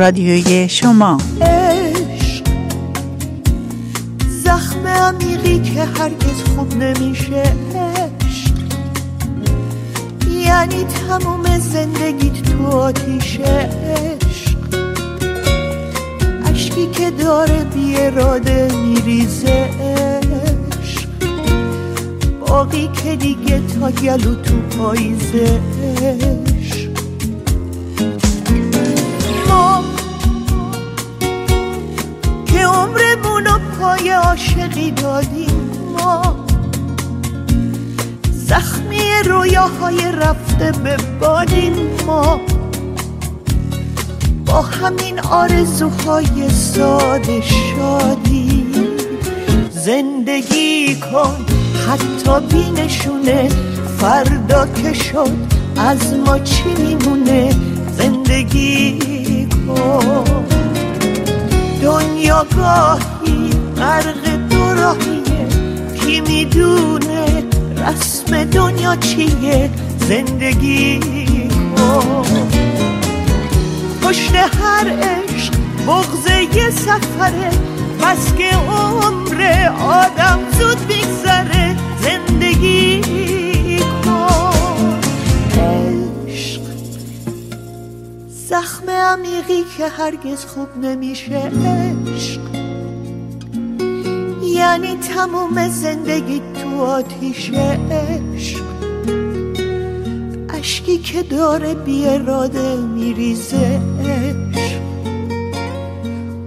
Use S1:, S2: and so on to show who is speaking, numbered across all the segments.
S1: رادیوی شما.
S2: عشق. زخم عمیقی که هرگز خوب نمیشه. عشق. یعنی تموم زندگیت تو آتیشه. عشق. اشکی که داره بی اراده میریزه. عشق. باقی که دیگه تا گلو تو پاییزه. عاشقی دادیم ما. زخمی رویاهای رفته به بادیم ما. با همین آرزوهای ساده شادی زندگی کن حتی بینشونه. فردا که شد از ما چی میمونه؟ زندگی کن. دنیا گاهی غرق راهیه. کی می‌دونه رسم دنیا چیه؟ زندگی پشت هر عشق بغز یه سفره. بس که عمر آدم زود میگذره. زندگی کن عشق. زخم عمیقی که هرگز خوب نمیشه. عشق. یعنی تموم زندگی تو آتیش عشق. اشکی که داره بی اراده میریزه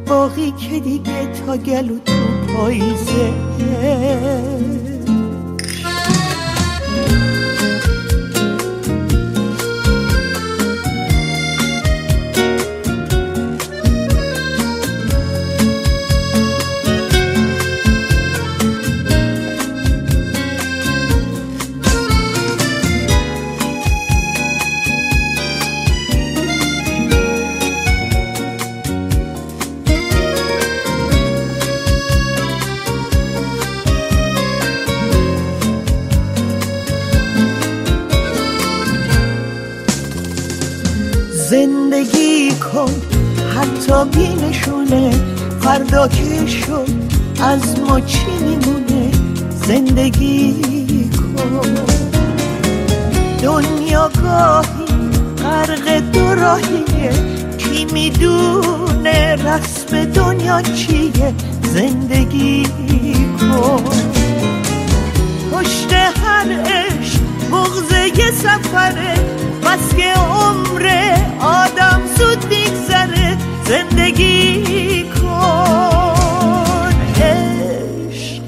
S2: باقی که دیگه تا گلو تو پاییزه بینشونه فردا که شد؟ از ما چی میمونه؟ زندگی کن. دنیا گاهی غرق دو راهیه کی می‌دونه رسم دنیا چیه؟ زندگی کن. پشت هر عشق بغز یه سفره. بس که عمر آدم زود میگذره. زندگی کن. عشق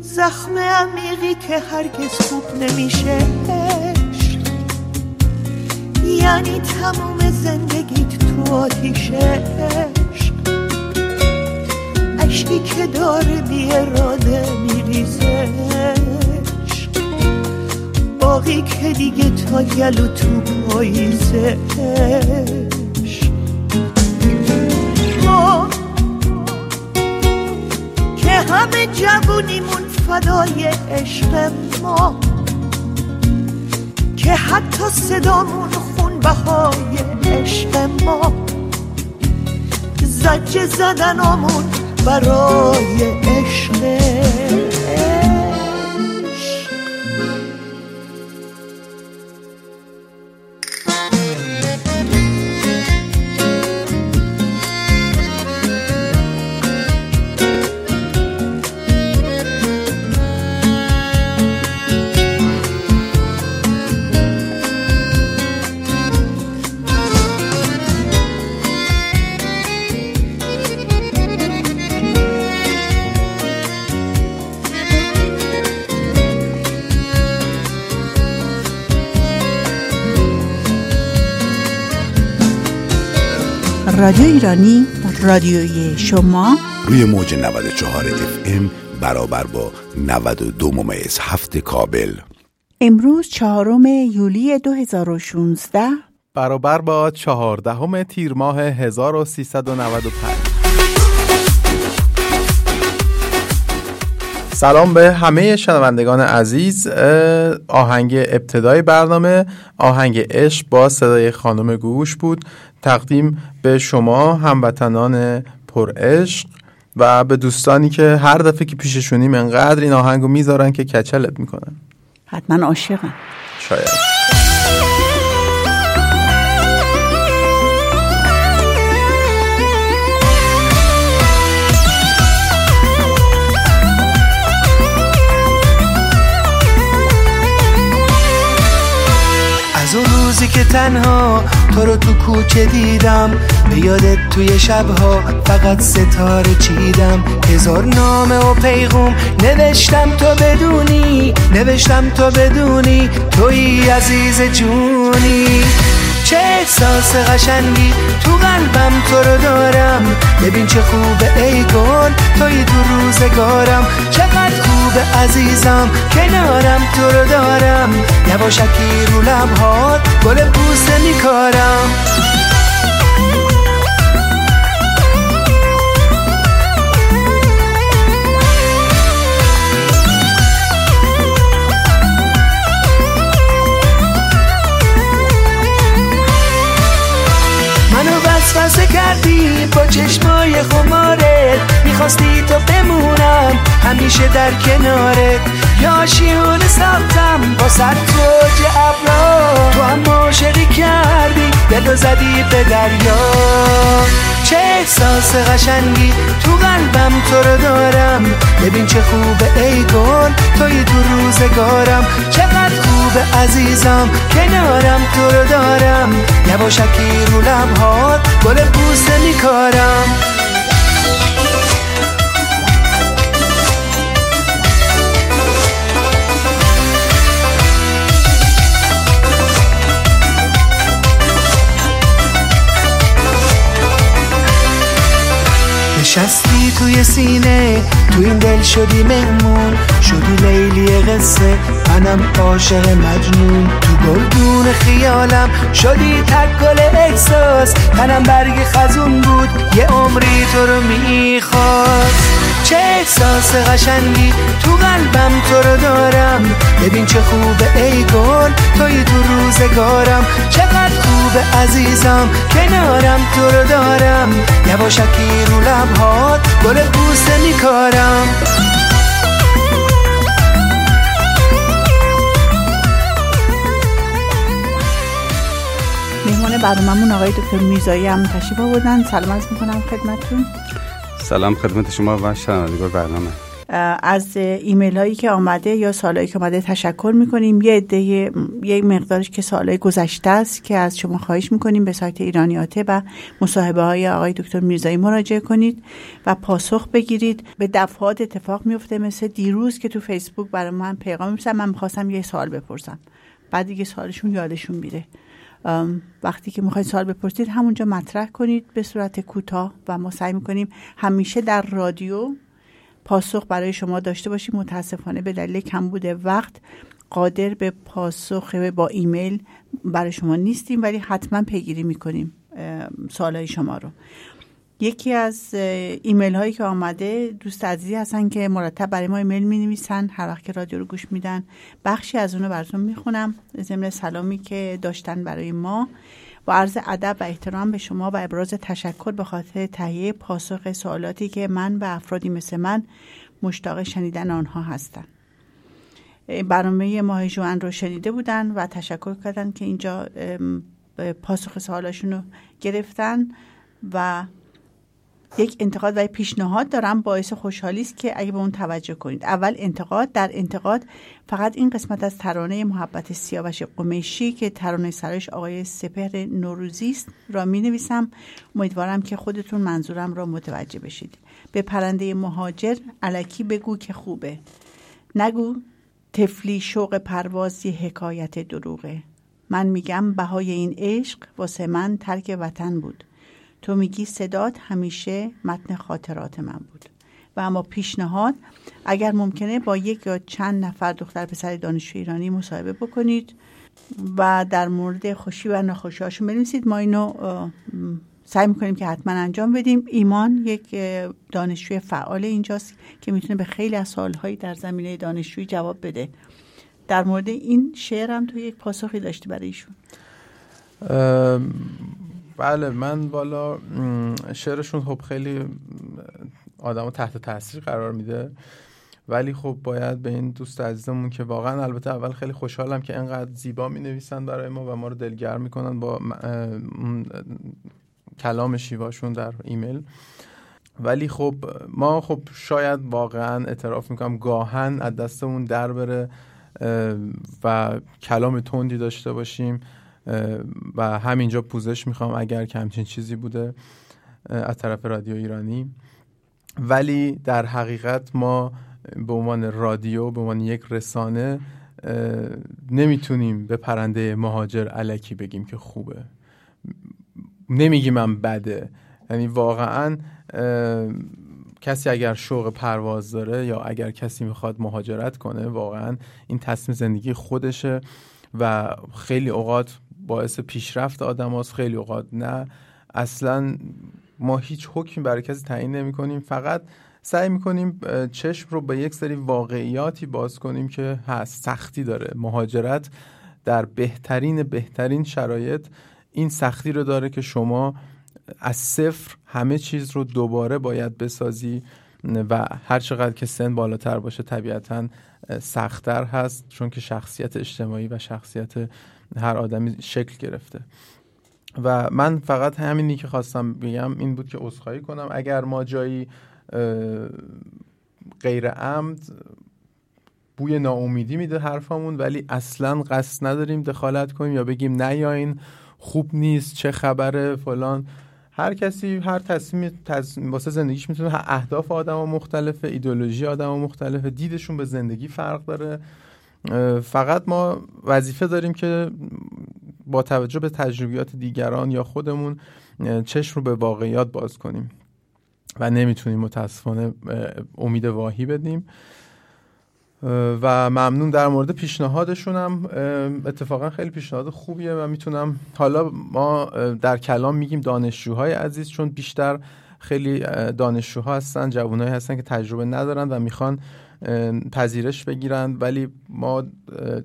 S2: زخم عمیقی که هرگز خوب نمیشه. عشق یعنی تموم زندگیت تو آتیشه عشق اشکی که داره بی اراده میریزه. باقی که دیگه تا گلو تو پاییزه همه جوونیمون فدای عشق ما. که حتی صدامون خون بهای عشق ما. زجه زدنامون برای عشق.
S1: رادیو ایرانی رادیوی شما.
S3: روی موج 94 اف ام برابر با 92 ممیز هفت کابل.
S1: امروز چهارم یولی 2016
S4: برابر با چهاردهم تیر ماه 1395 سلام به همه شنوندگان عزیز. آهنگ ابتدای برنامه آهنگ عشق با صدای خانم گوش بود. تقدیم به شما هموطنان پر عشق و به دوستانی که هر دفعه که پیششونیم انقدر این آهنگو می‌ذارن که کچلت می‌کنن.
S1: حتما عاشقم.
S4: شاید.
S5: روزی که تنها تو رو تو کوچه دیدم. به یادت توی شبها فقط ستاره چیدم. هزار نامه و پیغوم. نوشتم تو بدونی نوشتم تو بدونی. توی عزیز جونی. چه احساس قشنگی تو قلبم تو رو دارم. ببین چه خوبه ای گل توی تو روزگارم. چقدر خوبه عزیزم کنارم تو رو دارم. یواشکی رو لبهات گل بوسه میکارم. وسوسه کردی با چشمای خمارت. می‌خواستی تو بمونم همیشه در کنارت. یا شیون ساختم با سر توج ابرا. تو هم عاشقی کردی دلو زدی به دریا. چه احساس قشنگی تو قلبم تو رو دارم. ببین چه خوبه ای گل توی تو روزگارم. چقدر خوبه عزیزم کنارم تو رو دارم. یواشکی رو لبهات گل بوسه میکارم. نشستی توی سینه تو این دل شدی مهمون. شدی لیلی قصه منم عاشق مجنون. تو گلدون خیالم شدی تک گل احساس. تنم برگ خزون بود یه عمری تو رو می‌خواست. چه احساس قشنگی تو قلبم تو رو دارم. ببین چه خوبه ای گل توی تو روزگارم. چقدر خوبه عزیزم کنارم تو رو دارم. یواشکی رو لبهات گل بوسه میکارم.
S1: مهمان برنامه‌مون آقای دکتر میزایی هم تشریف آوردن. سلام عرض می‌کنم خدمتتون.
S6: سلام خدمت شما و شنوندگان برنامه.
S1: از ایمیل هایی که آمده یا سالهایی که آمده تشکر می‌کنیم. یه عده یه مقدارش که سالهای گذشته است که از شما خواهش می‌کنیم به سایت ایرانیاته و مصاحبه های آقای دکتر میرزایی مراجعه کنید و پاسخ بگیرید. به دفعات اتفاق میفته مثل دیروز که تو فیسبوک برای من پیغام می‌رسن. من می‌خواستم یه سوال بپرسم. بعد دیگه سالشون یادشون میره. وقتی که می‌خواید سوال بپرسید همونجا مطرح کنید به صورت کوتاه و ما سعی می‌کنیم همیشه در رادیو پاسخ برای شما داشته باشیم. متاسفانه به دلیل کمبود وقت قادر به پاسخ با ایمیل برای شما نیستیم ولی حتما پیگیری می‌کنیم سوالای شما رو. یکی از ایمیل هایی که آمده دوست عزیزی هستن که مرتب برای ما ایمیل می نویسن هر وقت که رادیو رو گوش میدن. بخشی از اونو براتون می‌خونم. ضمن سلامی که داشتن برای ما. با عرض ادب و احترام به شما و ابراز تشکر به خاطر تهیه پاسخ سوالاتی که من و افرادی مثل من مشتاق شنیدن آنها هستند. برنامه ماه جوان رو شنیده بودن و تشکر کردن که اینجا پاسخ سوالاشون رو گرفتن و یک انتقاد و پیشنهاد دارم باعث خوشحالی است که اگه به اون توجه کنید. اول انتقاد در انتقاد فقط این قسمت از ترانه محبت سیاوش قمیشی که ترانه سرش آقای سپهر نوروزی است را می نویسم امیدوارم که خودتون منظورم را متوجه بشید. به پرنده مهاجر علکی بگو که خوبه. نگو تفلی شوق پروازی حکایت دروغه. من میگم بهای این عشق واسه من ترک وطن بود. تو میگی صدات همیشه متن خاطرات من بود. و اما پیشنهاد اگر ممکنه با یک یا چند نفر دختر پسر دانشجو ایرانی مصاحبه بکنید و در مورد خوشی و ناخوشی هاشون بنویسید. ما اینو سعی می‌کنیم که حتما انجام بدیم. ایمان یک دانشجوی فعال اینجاست که می‌تونه به خیلی از سوالهایی در زمینه دانشجویی جواب بده. در مورد این شعر هم تو یک پاسخی داشتی برای ایشون.
S4: بله من بالا شعرشون خب خیلی آدم تحت تاثیر قرار میده. ولی خب باید به این دوست عزیزمون که واقعا البته اول خیلی خوشحالم که انقدر زیبا می نویسن برای ما و ما رو دلگرم می‌کنن با کلام شیواشون در ایمیل. ولی خب ما خب شاید واقعا اعتراف می‌کنم گاهن از دستمون در بره و کلام تندی داشته باشیم. و همینجا پوزش می‌خوام اگر که همچین چیزی بوده از طرف رادیو ایرانی. ولی در حقیقت ما به عنوان رادیو به عنوان یک رسانه نمی‌تونیم به پرنده مهاجر علکی بگیم که خوبه. نمیگیم من بده. یعنی واقعا کسی اگر شوق پرواز داره یا اگر کسی می‌خواد مهاجرت کنه واقعا این تصمیم زندگی خودشه و خیلی اوقات باعث پیشرفت آدم هاست خیلی اوقات نه. اصلا ما هیچ حکمی برای کسی تعیین نمی کنیم فقط سعی می‌کنیم چشم رو به یک سری واقعیاتی باز کنیم که هست سختی داره. مهاجرت در بهترین بهترین شرایط این سختی رو داره که شما از صفر همه چیز رو دوباره باید بسازی و هر چقدر که سن بالاتر باشه طبیعتا سختتر هست. چون که شخصیت اجتماعی و شخصیت هر آدمی شکل گرفته. و من فقط همینی که خواستم بگم این بود که عذرخواهی کنم. اگر ما جایی غیر عمد بوی ناامیدی میده حرفامون ولی اصلا قصد نداریم دخالت کنیم یا بگیم نه یا این خوب نیست چه خبره فلان. هر کسی هر تصمیم واسه زندگیش می‌تونه اهداف آدم مختلفه ایدولوژی آدم مختلفه دیدشون به زندگی فرق داره. فقط ما وظیفه داریم که با توجه به تجربیات دیگران یا خودمون چشم رو به واقعیات باز کنیم و نمی‌تونیم متاسفانه امید واهی بدیم. و ممنون در مورد پیشنهادشونم. اتفاقا خیلی پیشنهاد خوبیه و می‌تونم حالا ما در کلام میگیم دانشجوهای عزیز چون بیشتر خیلی دانشجوها هستن جوانایی هستن که تجربه ندارن و می‌خوان پذیرش بگیرن ولی ما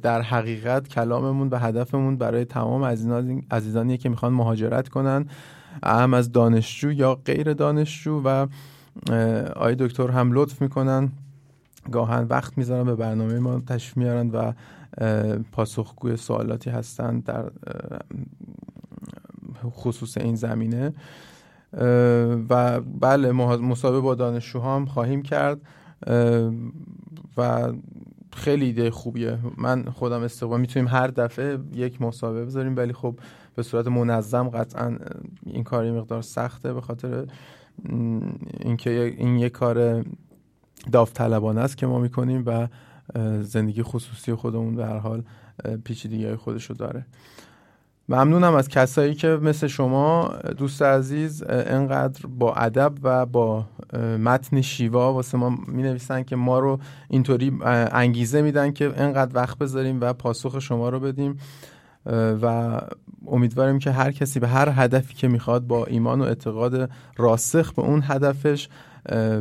S4: در حقیقت کلاممون و هدفمون برای تمام عزیزانیه که می‌خوان مهاجرت کنن هم از دانشجو یا غیر دانشجو و آقای دکتر هم لطف می‌کنن. گاهن وقت می‌ذارن به برنامه ما تشریف میارن و پاسخگوی سوالاتی هستن در خصوص این زمینه. و بله مصاحبه با دانشجوها هم خواهیم کرد. و خیلی ایده خوبیه. من خودم استقبال می‌تونیم هر دفعه یک مسابقه بذاریم ولی خب به صورت منظم قطعا این کاری مقدار سخته به خاطر اینکه این یک کار داوطلبانه است که ما می‌کنیم و زندگی خصوصی خودمون به هر حال پیچیدگی های خودشو داره. ممنونم از کسایی که مثل شما دوست عزیز انقدر با ادب و با متن شیوا واسه ما می نویسن که ما رو اینطوری انگیزه میدن که انقدر وقت بذاریم و پاسخ شما رو بدیم. و امیدواریم که هر کسی به هر هدفی که می‌خواد با ایمان و اعتقاد راسخ به اون هدفش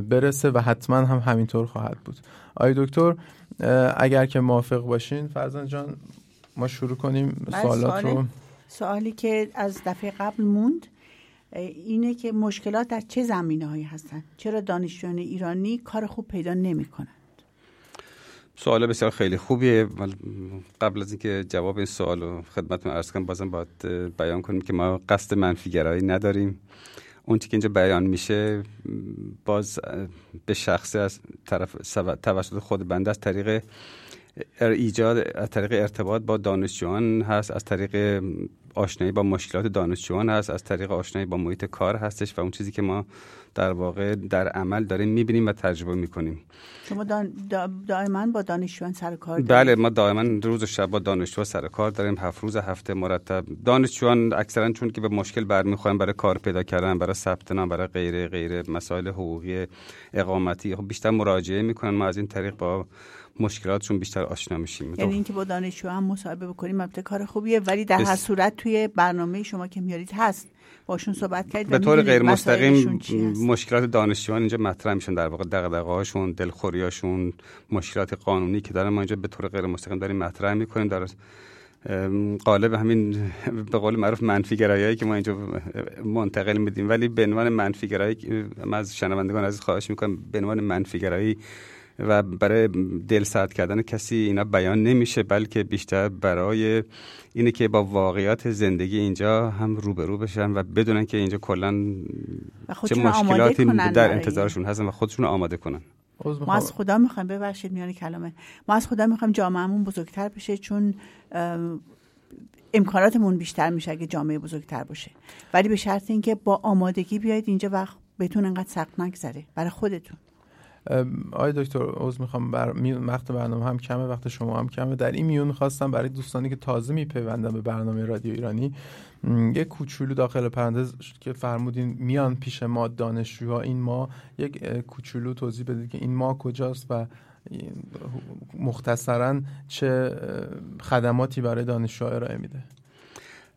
S4: برسه و حتما هم همینطور خواهد بود. آی دکتر اگر که موافق باشین فرزان جان ما شروع کنیم سوالات رو.
S1: سوالی که از دفعه قبل موند. اینه که مشکلات در چه زمینه هایی هستن؟ چرا دانشجویان ایرانی کار خوب پیدا نمی کنند
S6: سوال بسیار خیلی خوبیه. قبل از اینکه جواب این سوال رو خدمتتون عرض کنم بازم باید بیان کنیم که ما قصد منفیگرایی نداریم. اون که اینجا بیان میشه باز به شخصی از طرف توسط خود بنده از طریق ایجاد از طریق ارتباط با دانشجویان هست از طریق آشنایی با مشکلات دانشجویان هست از طریق آشنایی با محیط کار هستش و اون چیزی که ما در واقع در عمل داریم می‌بینیم و تجربه می‌کنیم.
S1: شما دائما با دانشجویان سر کار داریم؟
S6: بله ما دائما روز و شب با دانشجو سر کار داریم. هفت روز هفته مرتب. دانشجویان اکثرا چون که به مشکل برمیخورن برای کار پیدا کردن برای ثبت نام برای غیره غیره مسائل حقوقی اقامتی خب بیشتر مراجعه می‌کنن. ما از این طریق با مشکلاتشون بیشتر آشنا میشیم.
S1: یعنی اینکه با دانشجو هم مصاحبه بکنیم البته کار خوبیه ولی در هر صورت توی برنامه شما که میارید هست. باشون صحبت کردید
S6: به طور غیر مستقیم مشکلات دانشجویان اینجا مطرح میشن در واقع دغدغه‌هاشون دلخوریاشون مشکلات قانونی که دارن. ما اینجا به طور غیر مستقیم داریم مطرح می‌کنیم. در قالب همین به قول معروف منفی گرایایی که ما اینجا منتقل میدیم. ولی به عنوان منفی گرایی من از شنوندگان عزیز خواهش می‌کنم به عنوان منفی گرایی و برای دل سرد کردن کسی اینا بیان نمیشه بلکه بیشتر برای اینه که با واقعیات زندگی اینجا هم روبرو بشن و بدونن که اینجا کلا چه مشکلاتی در انتظارشون هستن و خودشون آماده کنن.
S1: ما از خدا می‌خوایم ببخشید میان کلامه ما از خدا می‌خوایم جامعهمون بزرگتر بشه چون امکاناتمون بیشتر میشه اگه جامعه بزرگتر باشه. ولی به شرط اینکه با آمادگی بیاید اینجا وقت بهتون انقدر سخت نگذره. برای خودتون.
S4: آقای دکتر عوض می‌خوام بر... وقت برنامه هم کمه وقت شما هم کمه. در این میون خواستم برای دوستانی که تازه میپیوندن به برنامه رادیو ایرانی یک کوچولو داخل پرانتز که فرمودین میان پیش ما دانشجوها این ما یک کوچولو توضیح بدید که این ما کجاست و مختصرا چه خدماتی برای دانشجوها ارائه میده.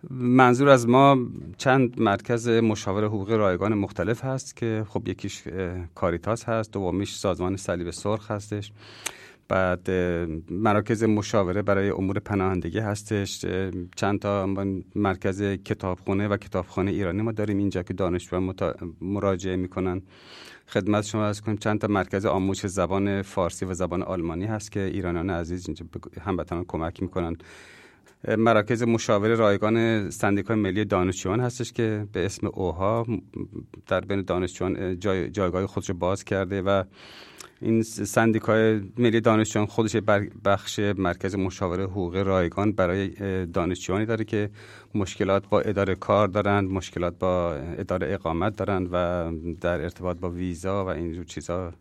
S6: منظور از ما چند مرکز مشاور حقوقی رایگان مختلف هست که خب یکیش کاریتاس هست دومیش سازمان صلیب سرخ هستش. بعد مراکز مشاوره برای امور پناهندگی هستش. چند تا مرکز کتابخونه و کتابخانه ایرانی ما داریم. اینجا که دانشجویان مراجعه می‌کنن. خدمت شما از کنیم چند تا مرکز آموزش زبان فارسی و زبان آلمانی هست که ایرانیان عزیز اینجا هموطنان کمک می‌کنن. مراکز مشاوره رایگان سندیکای ملی دانشجویان هستش که به اسم اوها در بین دانشجویان جای جایگاه خودش باز کرده و این سندیکای ملی دانشجویان خودش بخش مرکز مشاوره حقوق رایگان برای دانشجویانی داره که مشکلات با اداره کار دارند مشکلات با اداره اقامت دارند و در ارتباط با ویزا و اینجور چیزها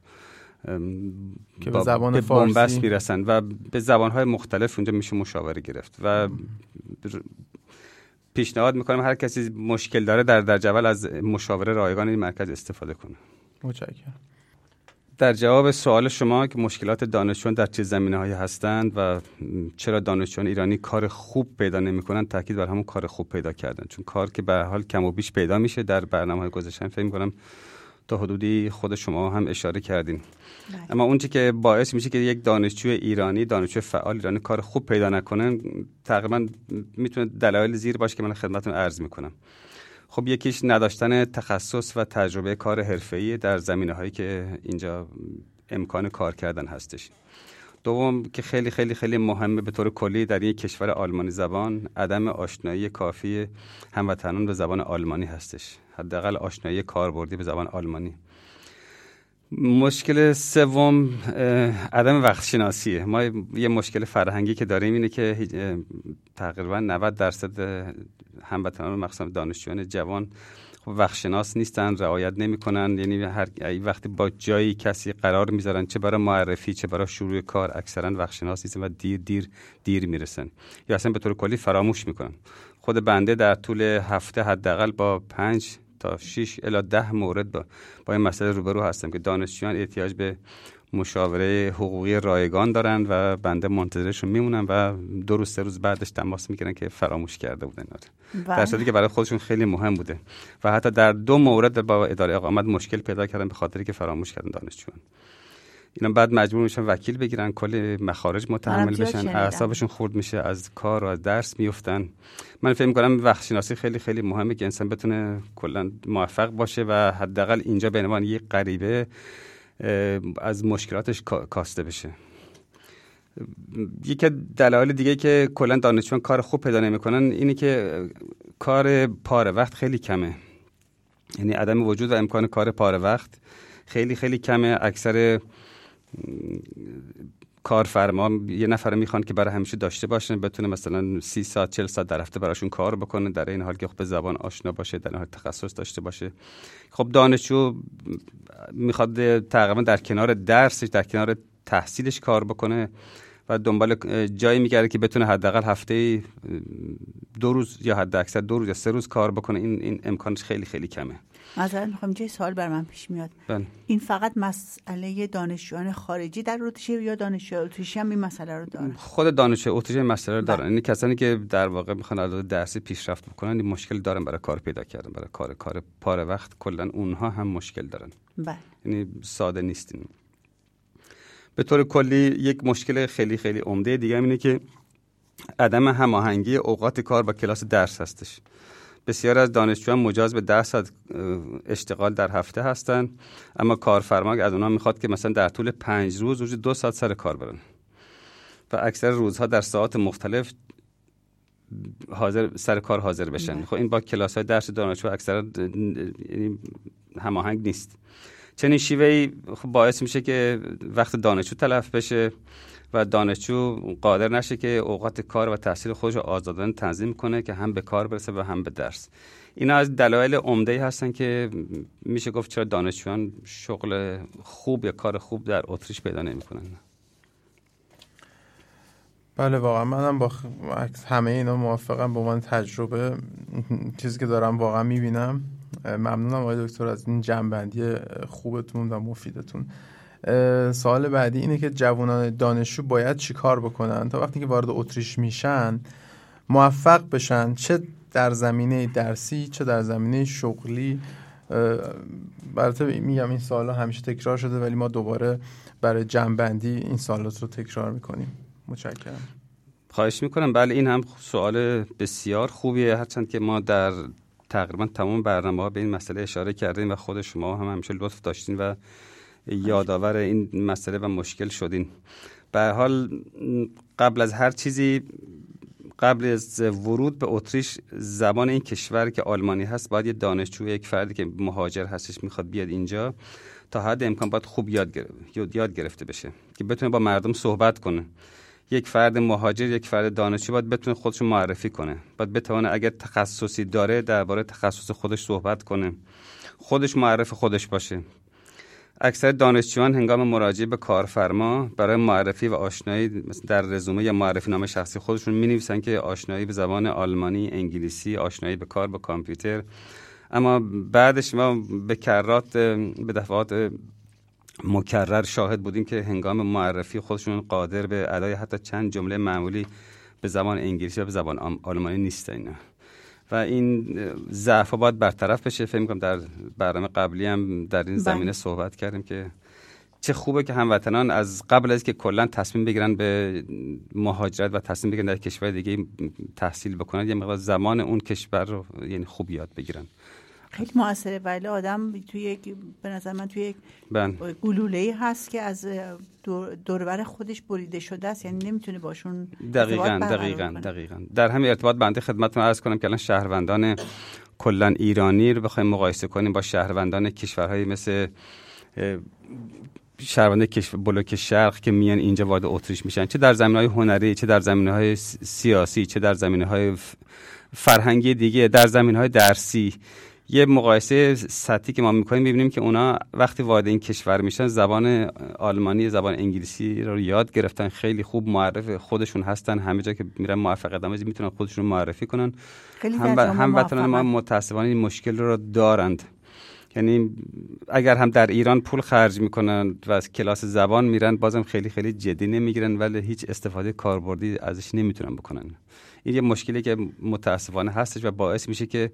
S4: که به زبان فارسی
S6: می‌رسن و به زبانهای مختلف اونجا میشه مشاوره گرفت و پیشنهاد می‌کنم هر کسی مشکل داره در در جول از مشاوره رایگان این مرکز استفاده کنه.
S4: متشکرم.
S6: در جواب سوال شما که مشکلات دانشجویان در چه زمینه هایی هستند و چرا دانشجویان ایرانی کار خوب پیدا نمی‌کنن تاکید بر همون کار خوب پیدا کردن. چون کار که به حال کم و بیش پیدا میشه در برنامه های گذشته فکر کنم تا حدودی خود شما هم اشاره کردین. بله. اما اونچه که باعث میشه که یک دانشجو ایرانی دانشجو فعال ایرانی کار خوب پیدا نکنه تقریبا می‌تونه دلایل زیر باشه که من خدمتتون عرض می‌کنم. خب یکیش نداشتن تخصص و تجربه کار حرفه‌ای در زمینه هایی که اینجا امکان کار کردن هستش. دوم که خیلی خیلی خیلی مهمه به طور کلی در این کشور آلمانی زبان عدم آشنایی کافی هموطنان به زبان آلمانی هستش. حداقل آشنایی کاربردی به زبان آلمانی. مشکل سوم عدم وقت شناسیه ما یه مشکل فرهنگی که داریم اینه که تقریبا 90 درصد هموطنان مخصوصا دانشجویان جوان خب وقت شناس نیستن رعایت نمی‌کنن. یعنی هر وقتی با جایی کسی قرار می‌ذارن چه برای معرفی چه برای شروع کار اکثرا وقت شناس نیستن و دیر دیر دیر می‌رسن. یا اصلا به طور کلی فراموش می‌کنن. خود بنده در طول هفته حداقل با پنج تا 6 الی 10 مورد با, با این مسئله روبرو هستم که دانشجویان احتیاج به مشاوره حقوقی رایگان دارن و بنده منتظرشون میمونم و دو روز سه روز بعدش تماس می‌گیرن که فراموش کرده بودن بله. در صورتی که برای خودشون خیلی مهم بوده. و حتی در دو مورد با اداره اقامت مشکل پیدا کردن به خاطری که فراموش کردن دانشجویان. اینا بعد مجبور میشن وکیل بگیرن کل مخارج متحمل بشن اعصابشون خورد میشه از کار و از درس میفتن من فکر می‌کنم وقت شناسی خیلی خیلی مهمه که انسان بتونه کلا موفق باشه و حداقل اینجا به عنوان یک غریبه از مشکلاتش کاسته بشه. یکی دلایل دیگه که کلا دانشجویان کار خوب پیدا نمی‌کنن اینه که کار پاره وقت خیلی کمه. یعنی عدم وجود و امکان کار پاره وقت خیلی خیلی کمه. اکثر کارفرما یه نفر می‌خوان که برای همیشه داشته باشن بتونه مثلا سی ساعت چل ساعت در هفته براشون کار بکنه در این حال که خب به زبان آشنا باشه در این حال تخصص داشته باشه. خب دانشجو می‌خواد تقریبا در کنار درسش در کنار تحصیلش کار بکنه. و دنبال جایی میگرده که بتونه حداقل هفته دو روز یا حد اکثر دو روز یا سه روز کار بکنه. این این امکانش خیلی خیلی کمه.
S1: مثلا می‌خوام یه سوال بر من پیش میاد.
S6: بله.
S1: این فقط مسئله دانشجویان خارجی در اتریش یا دانشجو اتریشی هم این مسئله رو دارن؟
S6: خود دانشجو اتریش این مسئله رو دارن.
S1: بله.
S6: یعنی کسانی که در واقع می‌خوان علاوه درسی پیشرفت بکنن این مشکل دارن برای کار پیدا کردن برای کار کار پاره وقت. کلا اونها هم مشکل دارن.
S1: بله.
S6: یعنی ساده نیستین به طور کلی یک مشکل خیلی خیلی عمده دیگه اینه که عدم هماهنگی اوقات کار با کلاس درس هستش. بسیار از دانشجویان مجاز به ده ساعت اشتغال در هفته هستند اما کارفرما از اونها می‌خواد که مثلا در طول پنج روز روزی دو ساعت سر کار برن. و اکثر روزها در ساعات مختلف حاضر سر کار حاضر بشن. خب این با کلاس های درس دانشجو اکثرا یعنی هماهنگ نیست. چنین شیوهی خب باعث میشه که وقت دانشجو تلف بشه و دانشجو قادر نشه که اوقات کار و تحصیل خودش آزادانه تنظیم کنه که هم به کار برسه و هم به درس. اینا از دلایل عمده ای هستن که میشه گفت چرا دانشجویان شغل خوب یا کار خوب در اتریش پیدا نمی‌کنن.
S4: بله واقعا منم با همه اینا موافقم به عنوان تجربه چیزی که دارم واقعا می‌بینم. ممنونم آقای دکتر از این جنبندی خوبتون و مفیدتون. سوال بعدی اینه که جوانان دانشجو باید چی کار بکنن؟ تا وقتی که وارد اتریش میشن موفق بشن چه در زمینه درسی چه در زمینه شغلی. البته میگم این سوالا همیشه تکرار شده ولی ما دوباره برای جنبندی این سوالات رو تکرار می‌کنیم. متشکرم.
S6: خواهش می‌کنم. بله این هم سوال بسیار خوبیه. هرچند که ما در تقریبا تمام برنامه ها به این مسئله اشاره کردیم و خود شما هم همیشه لطف داشتین و یادآور این مسئله و مشکل شدین. به حال قبل از هر چیزی قبل از ورود به اتریش زبان این کشور که آلمانی هست باید یه دانشجو یک فردی که مهاجر هستش می‌خواد بیاد اینجا. تا حد امکان باید خوب یاد گرفته بشه که بتونه با مردم صحبت کنه. یک فرد مهاجر یک فرد دانشجو باید بتونه خودش معرفی کنه. باید بتونه اگر تخصصی داره درباره تخصص خودش صحبت کنه. خودش معرف خودش باشه. اکثر دانشجویان هنگام مراجعه به کارفرما برای معرفی و آشنایی در رزومه یا معرفی نامه شخصی خودشون می نویسن که آشنایی به زبان آلمانی، انگلیسی، آشنایی به کار با کامپیوتر. اما بعدش ما به کرات به دفعات مکرر شاهد بودیم که هنگام معرفی خودشون قادر به ادای حتی چند جمله معمولی به زبان انگلیسی و به زبان آلمانی نیستن و این ضعف باید برطرف بشه. فکر می‌کنم در برنامه قبلی هم در این
S1: بله.
S6: زمینه صحبت کردیم که چه خوبه که هموطنان از قبل از که کلا تصمیم بگیرن به مهاجرت و تصمیم بگیرن در کشور دیگه تحصیل بکنن یه مقدار زمان اون کشور رو یعنی خوب یاد بگیرن.
S1: خیلی موثره ولی آدم توی یک به نظر من توی یک
S6: بله.
S1: گلوله ای هست که از دور- دوربر خودش بریده شده است. یعنی نمی‌تونه باشون
S6: دقیقا دقیقا. دقیقا. در همین ارتباط بنده خدمتتون عرض کنم که الان شهروندان کلا ایرانی رو بخوایم مقایسه کنیم با شهروندان کشورهای مثل کشور بلوک شرق که میان اینجا وارد اتریش میشن. چه در زمینه های هنری چه در زمینه های سیاسی چه در زمینه های فرهنگی دیگه در زمینه های درسی. یه مقایسه سطحی که ما می‌کنیم می‌بینیم که اونا وقتی وارد این کشور میشن زبان آلمانی زبان انگلیسی رو یاد گرفتن خیلی خوب معرف خودشون هستن. همه جا که میرن موفقیت آمیز می‌تونن خودشون رو معرفی کنن.
S1: خیلی
S6: هم,
S1: شما
S6: هم وطنان ما. متاسفانه این مشکل رو دارند. یعنی اگر هم در ایران پول خرج می‌کنن و از کلاس زبان میرن بازم خیلی خیلی جدی نمی‌گیرن ولی هیچ استفاده کاربردی ازش نمی‌تونن بکنن. این یه مشکلی که متاسفانه هستش و باعث میشه که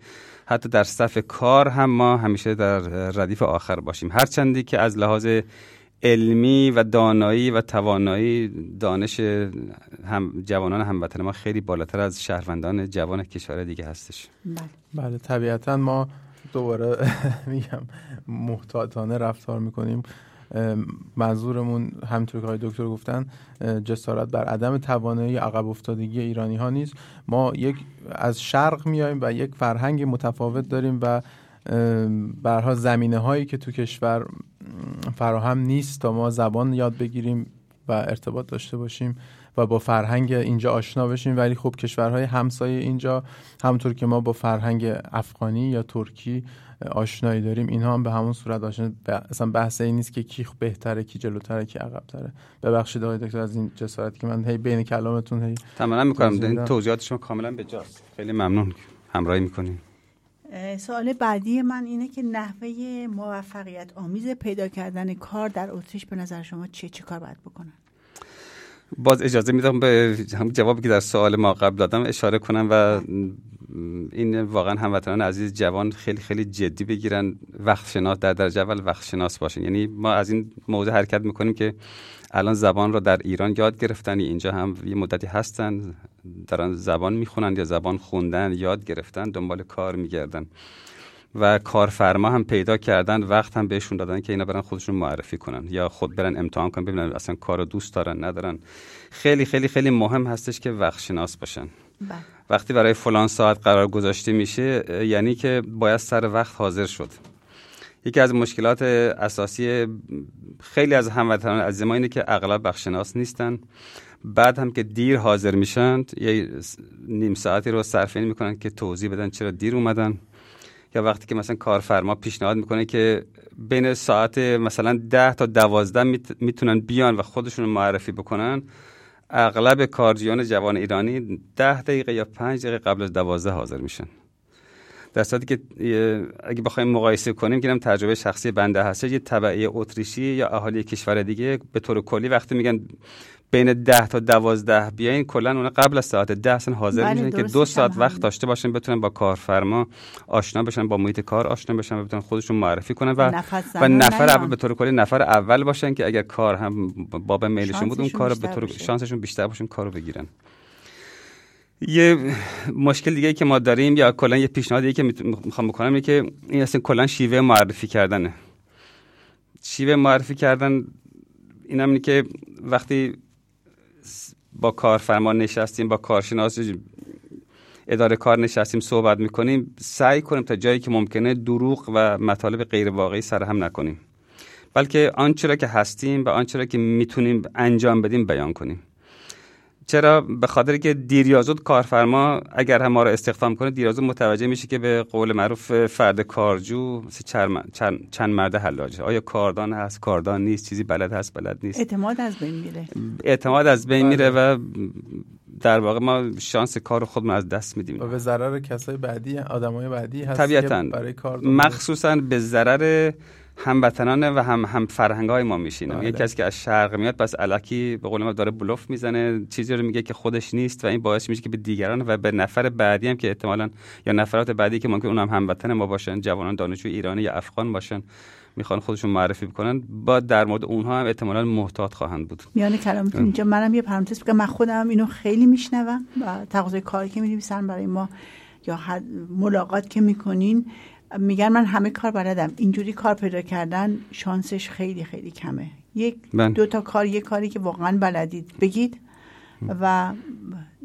S6: حتی در صف کار هم ما همیشه در ردیف آخر باشیم. هرچندی که از لحاظ علمی و دانایی و توانایی دانش هم جوانان هموطن ما خیلی بالاتر از شهروندان جوان کشور دیگه هستش.
S1: بله.
S4: بله طبیعتا ما دوباره میگم محتاطانه رفتار می‌کنیم. منظورمون همطور که های دکتر گفتن جسارت بر عدم توانایی عقب افتادگی ایرانی ها نیست. ما یک از شرق میایم و یک فرهنگ متفاوت داریم و برها زمینه هایی که تو کشور فراهم نیست تا ما زبان یاد بگیریم و ارتباط داشته باشیم و با فرهنگ اینجا آشنا بشیم. ولی خب کشورهای همسایه اینجا همونطور که ما با فرهنگ افغانی یا ترکی آشنایی داریم اینها هم به همون صورت آشنا اصلا بحث این نیست که کی بهتره کی جلوتره کی عقبتره. ببخشید آقای دکتر از این جسارتی که من هی بین کلامتون هی
S6: تمام می‌کنم. این توضیحات شما کاملا به جاست. خیلی ممنون. همراهی می‌کنیم.
S1: سوال بعدی من اینه که نحوه موفقیت آمیز پیدا کردن کار در اتریش به نظر شما چه چه کار باید بکنن؟
S6: باز اجازه میدم به هم جوابی که در سوال ما قبل دادم اشاره کنم و این واقعا هموطنان عزیز جوان خیلی خیلی جدی بگیرن وقت شناس در درجه اول وقت شناس باشین یعنی ما از این موضوع حرکت می‌کنیم که الان زبان رو در ایران یاد گرفتن اینجا هم یه مدتی هستن دارن زبان می‌خونن یا زبان خوندن یاد گرفتن دنبال کار میگردن. و کارفرما هم پیدا کردن وقت هم بهشون دادن که اینا برن خودشون معرفی کنن یا خود برن امتحان کنن ببینن اصلا کار رو دوست دارن ندارن. خیلی خیلی خیلی مهم هستش که وقت شناس باشن. بله. وقتی برای فلان ساعت قرار گذاشته میشه یعنی که باید سر وقت حاضر شد. یکی از مشکلات اساسی خیلی از هموطنان از ما اینه که اغلب بخشناس نیستن. بعد هم که دیر حاضر میشن یه نیم ساعتی رو صرفه می‌کنن که توضیح بدن چرا دیر اومدن. یا وقتی که مثلا کارفرما پیشنهاد می‌کنه که بین ساعت مثلا ده تا دوازده می‌تونن بیان و خودشون معرفی بکنن اغلب کارجیان جوان ایرانی ده دقیقه یا پنج دقیقه قبل از دوازده حاضر میشن. در صورتی که اگه بخوایم مقایسه کنیم که تجربه شخصی بنده هست یه طبعه اتریشی یا اهالی کشور دیگه به طور کلی وقتی میگن بین ده تا دوازده بیاین کلا اونا قبل از ساعت ده اصلا حاضر بله میشن که دو ساعت وقت داشته باشن بتونن با کارفرما آشنا بشن با محیط کار آشنا بشن و بتونن خودشون معرفی کنن و و نفر اول به طور کلی نفر اول باشن که اگر کار هم باب میلشون بود اون کار به طور شانسشون بیشتر باشن کارو بگیرن. یه مشکل دیگه که ما داریم یا کلا یه پیشنهادی که می‌خوام بکنم اینه که این اصلا کلا شیوه معرفی کردنه. شیوه معرفی کردن اینم اینه که وقتی با کارفرما نشستیم با کارشناس اداره کار نشستیم صحبت می‌کنیم. سعی کنیم تا جایی که ممکنه دروغ و مطالب غیر واقعی سر هم نکنیم. بلکه آنچه را که هستیم و آنچه را که می‌تونیم انجام بدیم بیان کنیم. چرا به خاطر که دیریازود کارفرما اگر هم ما رو استخدام کنه دیریازود متوجه میشه که به قول معروف فرد کارجو چند, چند مرد حلاجه. آیا کاردان هست کاردان نیست چیزی بلد هست بلد نیست؟
S1: اعتماد از بین میره.
S6: اعتماد از بین میره و در واقع ما شانس کار خودمون از دست میدیم.
S4: و به ضرر کسای بعدی آدمای بعدی هست
S6: طبیعتا. مخصوصا به ضرر هموطنان و هم هم فرهنگ های ما میشینه. بله. یکی کسی که از شرق میاد پس الکی به قول ما داره بلوف می‌زنه چیزی رو میگه که خودش نیست و این باعث میشه که به دیگران و به نفر بعدی هم که احتمالا یا نفرات بعدی که ممکن اونم هموطن ما باشن جوانان دانشجو ایرانی یا افغان باشن می‌خوان خودشون معرفی بکنن با در مورد اونها هم احتمالا محتاط خواهند بود.
S1: میان کلامتون اینجا. منم یه پرانتز بگم. من خودم اینو خیلی میشنوم و تقاضای کاری که می‌نویسن برای ما یا ملاقات که می‌کنین میگن من همه کار بلدم. اینجوری کار پیدا کردن شانسش خیلی خیلی کمه. یک بله. دو تا کار یک کاری که واقعا بلدید بگید و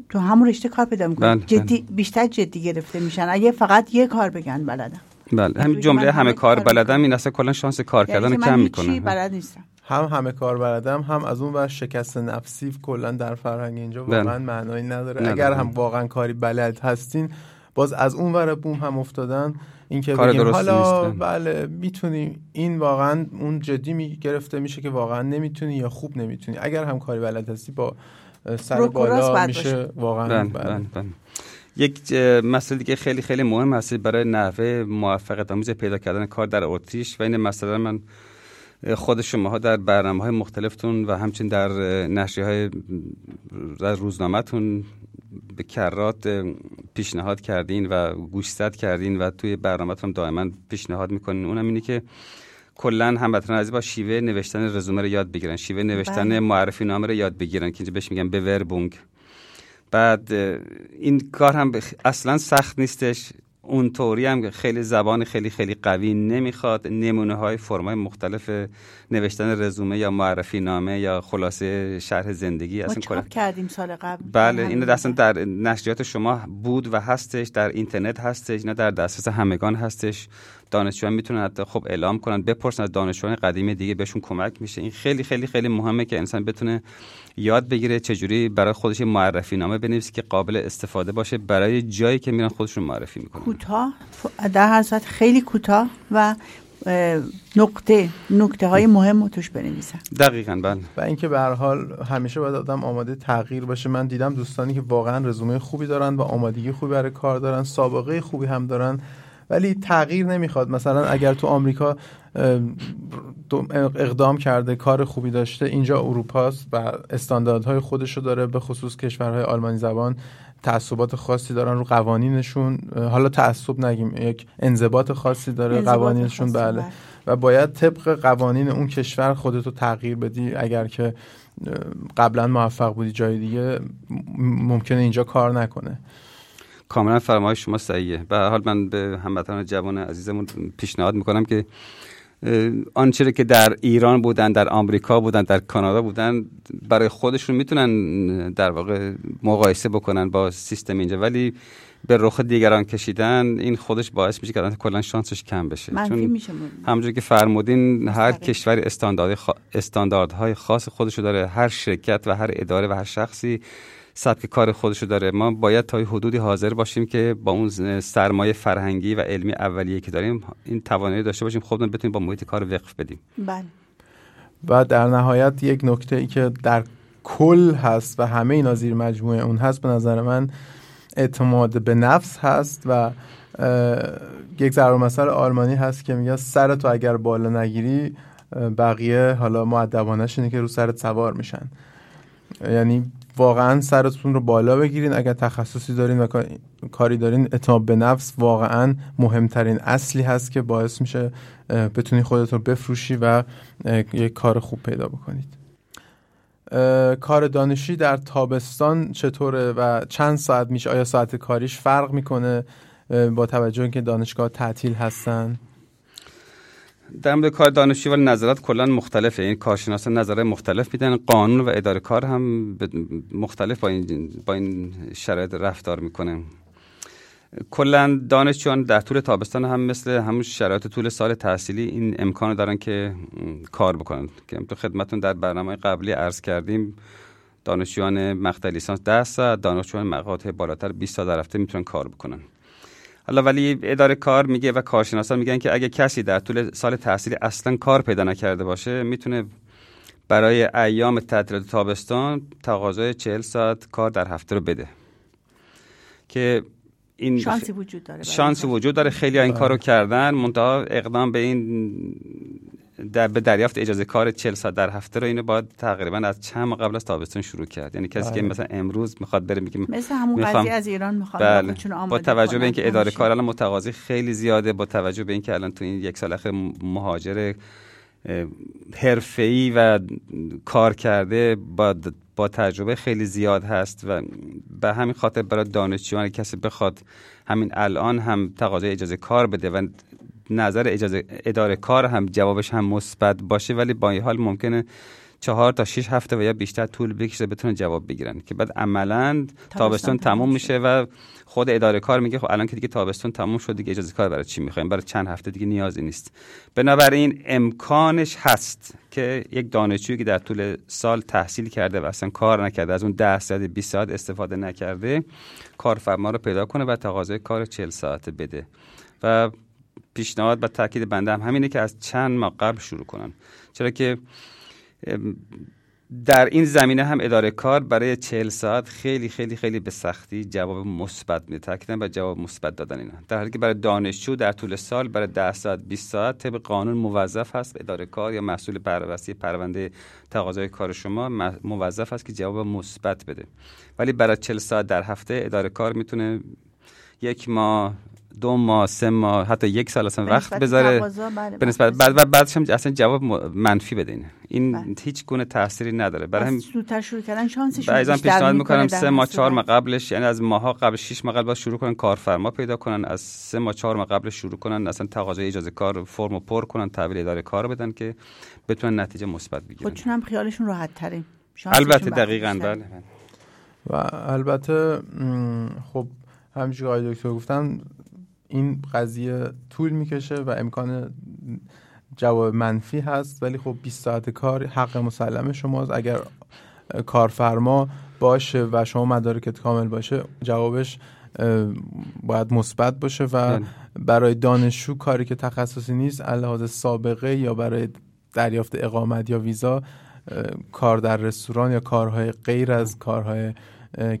S1: تو همون رشته کار پیدا می‌کنید. بله، جدی بله. بیشتر جدی گرفته میشن. اگه فقط یه کار بگن بلدم.
S6: بله. همین جمله همه, کار بلدم این اصلا کلا شانس کار یعنی کردن کم می‌کنه.
S1: بلد نیستم.
S4: هم همه کار بلدم هم از اون و شکست نفسی کلا در فرهنگ اینجا واقعا معنایی نداره. اگر هم واقعا کاری بلد هستین باز از اون ور بوم هم افتادن اینکه بگیم حالا بله می‌تونیم این واقعا اون جدی می گرفته میشه که واقعا نمی‌تونی یا خوب نمی‌تونی اگر هم کاری بلد هستی با سر بالا میشه واقعا بله. بله.
S6: بله. یک مسئله دیگه خیلی خیلی مهم هست برای نحوه موفقیت آمیز پیدا کردن کار در اتریش و این مسئله من خود شما در برنامه های مختلفتون و همچنین در نشری های روزنامهتون به کرات پیشنهاد کردین و گوشزد کردین و توی برنامهتون دائما پیشنهاد می‌کنین. اونم اینه که کلا هموطنان عزیز با شیوه نوشتن رزومه رو یاد بگیرن شیوه نوشتن بله. معرفی نامه رو یاد بگیرن که اینجا بهش میگن به وربونگ. بعد این کار هم اصلا سخت نیستش. اون طوری هم خیلی زبان خیلی خیلی قوی نمی‌خواد. نمونه های فرمای مختلف نوشتن رزومه یا معرفی نامه یا خلاصه شرح زندگی
S1: اصلا چاپ کردیم سال قبل.
S6: بله این اصلا در نشریات شما بود و هستش در اینترنت هستش اینا در دسترس همگان هستش. دانشجویان می‌تونن حتی خب اعلام کنن بپرسن از دانشجویان قدیمی دیگه بهشون کمک میشه. این خیلی خیلی خیلی مهمه که انسان بتونه یاد بگیره چجوری برای خودش معرفی نامه بنویسه که قابل استفاده باشه برای جایی که میرن خودشون معرفی می‌کنن.
S1: کوتاه در حضرت خیلی کوتاه و نقطه نکته های مهم رو توش بنویسن.
S6: دقیقا بله.
S4: و اینکه به هر حال همیشه باید آدم آماده تغییر باشه. من دیدم دوستانی که واقعا رزومه خوبی دارن و آمادگی خوبی برای کار دارن سابقه خوبی هم دارن. ولی تغییر نمی‌خواد. مثلا اگر تو آمریکا اقدام کرده کار خوبی داشته اینجا اروپاست و استانداردهای خودشو داره به خصوص کشورهای آلمانی زبان تعصبات خاصی دارن رو قوانینشون. حالا تعصب نگیم یک انضباط خاصی داره قوانینشون بله. بله. و باید طبق قوانین اون کشور خودتو تغییر بدی. اگر که قبلا موفق بودی جای دیگه ممکنه اینجا کار نکنه.
S6: کاملا فرمایش شما صحیحه. به حال من به هموطنان جوان عزیزمون پیشنهاد می‌کنم که آنچه که در ایران بودن در آمریکا بودن در کانادا بودن برای خودشون می‌تونن در واقع مقایسه بکنن با سیستم اینجا. ولی به رخ دیگران کشیدن این خودش باعث میشه که کلا شانسش کم بشه.
S1: چون میشه
S6: همونجوری که فرمودین هر کشوری استاندارد استانداردهای خاص خودشو داره. هر شرکت و هر اداره و هر شخصی سبک کار خودشو داره. ما باید تا حدودی حاضر باشیم که با اون سرمایه فرهنگی و علمی اولیه که داریم این توانایی داشته باشیم خودمون بتونیم با محیط کار وقف بدیم.
S1: بله.
S4: و در نهایت یک نکته ای که در کل هست و همه اینا زیر مجموعه اون هست به نظر من اعتماد به نفس هست و یک ضرب مثل آلمانی هست که میگه سر تو اگر بالا نگیری بقیه حالا معدبانش اینه که رو سرت سوار میشن. یعنی واقعا سرتون رو بالا بگیرین. اگر تخصصی دارین و کاری دارین اعتماد به نفس واقعا مهمترین اصلی هست که باعث میشه بتونی خودتون بفروشی و یک کار خوب پیدا بکنید. کار دانشی در تابستان چطوره و چند ساعت میشه؟ آیا ساعت کاریش فرق می‌کنه؟ با توجه که دانشگاه تعطیل هستن.
S6: در مورد کار دانشجو ولی نظرات کلا مختلفه. این کارشناسان نظر مختلف میدن. قانون و اداره کار هم مختلف با این با این شرایط رفتار می‌کنه. کلا دانشجویان در طول تابستان هم مثل همون شرایط طول سال تحصیلی این امکان دارن که کار بکنن. که تو خدمتون در برنامه قبلی عرض کردیم دانشجویان مقطع لیسانس 10 ساعت دانشجویان مقاطع بالاتر 20 ساعت در هفته می‌تونن کار بکنن. حالا ولی اداره کار میگه و کارشناسان میگن که اگه کسی در طول سال تحصیلی اصلا کار پیدا نکرده باشه می‌تونه برای ایام تعطیلات تابستان تقاضای 40 ساعت کار در هفته رو بده. که
S1: این شانسی وجود داره
S6: شانسی وجود داره. خیلی این کارو کردن منتها اقدام به این در به دریافت اجازه کار 40 ساعت در هفته رو اینو باید تقریبا از چند ماه قبل از تابستون شروع کرد یعنی کسی که بله. مثلا امروز می‌خواد بره میگه
S1: مثل همون قضیه از ایران می‌خواد
S6: بله. با توجه به اینکه اداره کار الان متقاضی خیلی زیاده با توجه به اینکه الان تو این یک سال اخیر مهاجر حرفه‌ای و کار کرده با با تجربه خیلی زیاد هست و به همین خاطر برای دانشجویان کسی بخواد همین الان هم تقاضای اجازه کار بده و نظر اجازه اداره کار هم جوابش هم مثبت باشه ولی با این حال ممکنه چهار تا شش هفته و یا بیشتر طول بکشه بتونن جواب بگیرن. که بعد عملا تابستون تموم میشه و خود اداره کار میگه خب الان که دیگه تابستون تموم شد دیگه اجازه کار برای چی می‌خوایم؟ برای چند هفته دیگه نیازی نیست. بنابراین امکانش هست که یک دانشجویی که در طول سال تحصیل کرده و اصلا کار نکرده از اون 10 ساعت 20 ساعت استفاده نکرده کارفرما رو پیدا کنه و تقاضای کار 40 ساعته بده. و پیشنهاد و تاکید بنده هم همینه که از چند ماه قبل شروع کنن. چرا که در این زمینه هم اداره کار برای چهل ساعت خیلی خیلی خیلی به سختی جواب مثبت میده. و جواب مثبت دادن اینا. در حالی که برای دانشجو در طول سال برای 10 ساعت 20 ساعت طبق قانون موظف هست اداره کار یا مسئول پرورسی پرونده تقاضای کار شما موظف است که جواب مثبت بده. ولی برای 40 ساعت در هفته اداره کار می‌تونه یک ماه دو ماه سه ماه حتی یک سال اصلا وقت بذاره.
S1: بله،
S6: به نسبت بعد و بعدش هم اصلا جواب منفی بده این بله. هیچ گونه تأثیری نداره.
S1: برای هم زودتر شروع کردن شانسش
S6: بعضی پیشنهاد می‌کنم سه ماه چهار ماه قبلش یعنی از ماها قبل شش ماه قبل شروع کنن کارفرما پیدا کنن. از سه ماه چهار ماه قبل شروع کنن اصلا تقاضای اجازه کار فرمو پر کنن تحویل اداره کار بدن که بتونن نتیجه مثبت بگیرن.
S1: خودشون هم خیالشون راحت تره.
S6: البته دقیقاً بله
S4: و البته خب همینجوری که دکتر گفتم این قضیه طول می‌کشه و امکان جواب منفی هست ولی خب 20 ساعت کار حق مسلم شماست اگر کارفرما باشه و شما مدارکت کامل باشه جوابش باید مثبت باشه و بله. برای دانشجو کاری که تخصصی نیست لحاظ سابقه یا برای دریافت اقامت یا ویزا کار در رستوران یا کارهای غیر از کارهای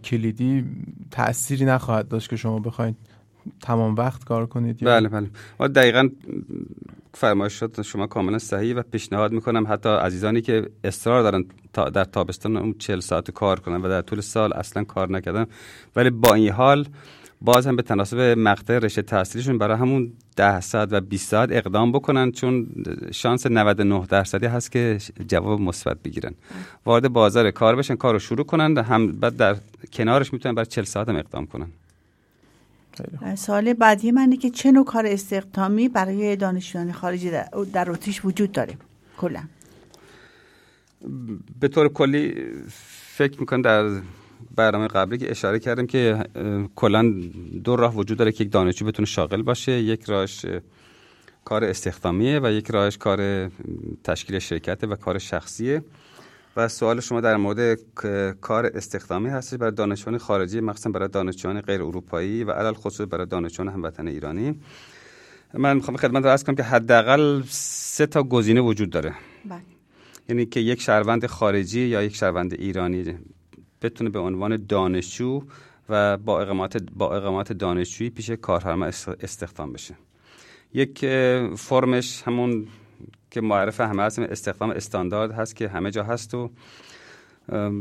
S4: کلیدی تأثیری نخواهد داشت که شما بخواید تمام وقت کار کنید
S6: بله بله. دقیقا فرمایش شد شما کاملا صحیح و پیشنهاد می‌کنم. حتی عزیزانی که اصرار دارن تا در تابستان اون 40 ساعت کار کنن و در طول سال اصلا کار نکردن. ولی با این حال باز هم به تناسب مقطع رشته تحصیلیشون برای همون 10 ساعت و 20 ساعت اقدام بکنن چون شانس 99 درصدی هست که جواب مثبت بگیرن. وارد بازار کار بشن کار رو شروع کنن هم بعد در کنارش می‌تونن برای 40 ساعت هم اقدام کنن.
S1: سال بعدی منه که چه نوع کار استخدامی برای دانشجویان خارجی در, در اتریش وجود داره؟ کلا.
S6: به طور کلی فکر می‌کنم در برنامه قبلی که اشاره کردیم که کلا دو راه وجود داره که یک دانشجو بتونه شاغل باشه یک راهش کار استخدامیه و یک راهش کار تشکیل شرکت و کار شخصیه. و سوال شما در مورد کار استخدامی هستش برای دانشجویان خارجی مخصوصا برای دانشجویان غیر اروپایی و علل خصوص برای دانشجویان هموطن ایرانی. من می‌خوام خدمت رو عرض کنم که حداقل سه تا گزینه وجود داره. بله. یعنی که یک شهروند خارجی یا یک شهروند ایرانی بتونه به عنوان دانشجو و با اقامت با اقامت دانشجویی پیش کارفرما استخدام بشه. یک فرمش همون که معرف همه هست استخدام استاندارد هست که همه جا هست و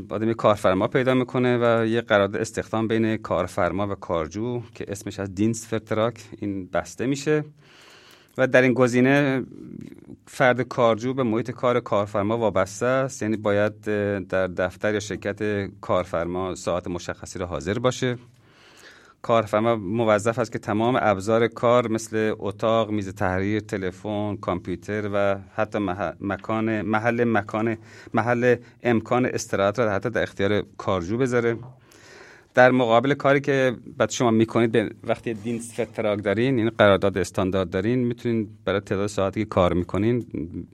S6: آدم کارفرما پیدا می‌کنه و یه قرارداد استخدام بین کارفرما و کارجو که اسمش از Dienstvertrag این بسته میشه. و در این گزینه فرد کارجو به محیط کار کارفرما وابسته است. یعنی باید در دفتر یا شرکت کارفرما ساعت مشخصی را حاضر باشه. کارفرما موظف است که تمام ابزار کار مثل اتاق، میز تحریر، تلفن، کامپیوتر و حتی مکان محل مکان محل امکان استراحت را حتی در اختیار کارجو بذاره. در مقابل کاری که بعد شما می‌کنید به وقتی دین فتراک دارین یعنی قرارداد استاندارد دارین می‌تونین برای تعداد ساعتی که کار می‌کنین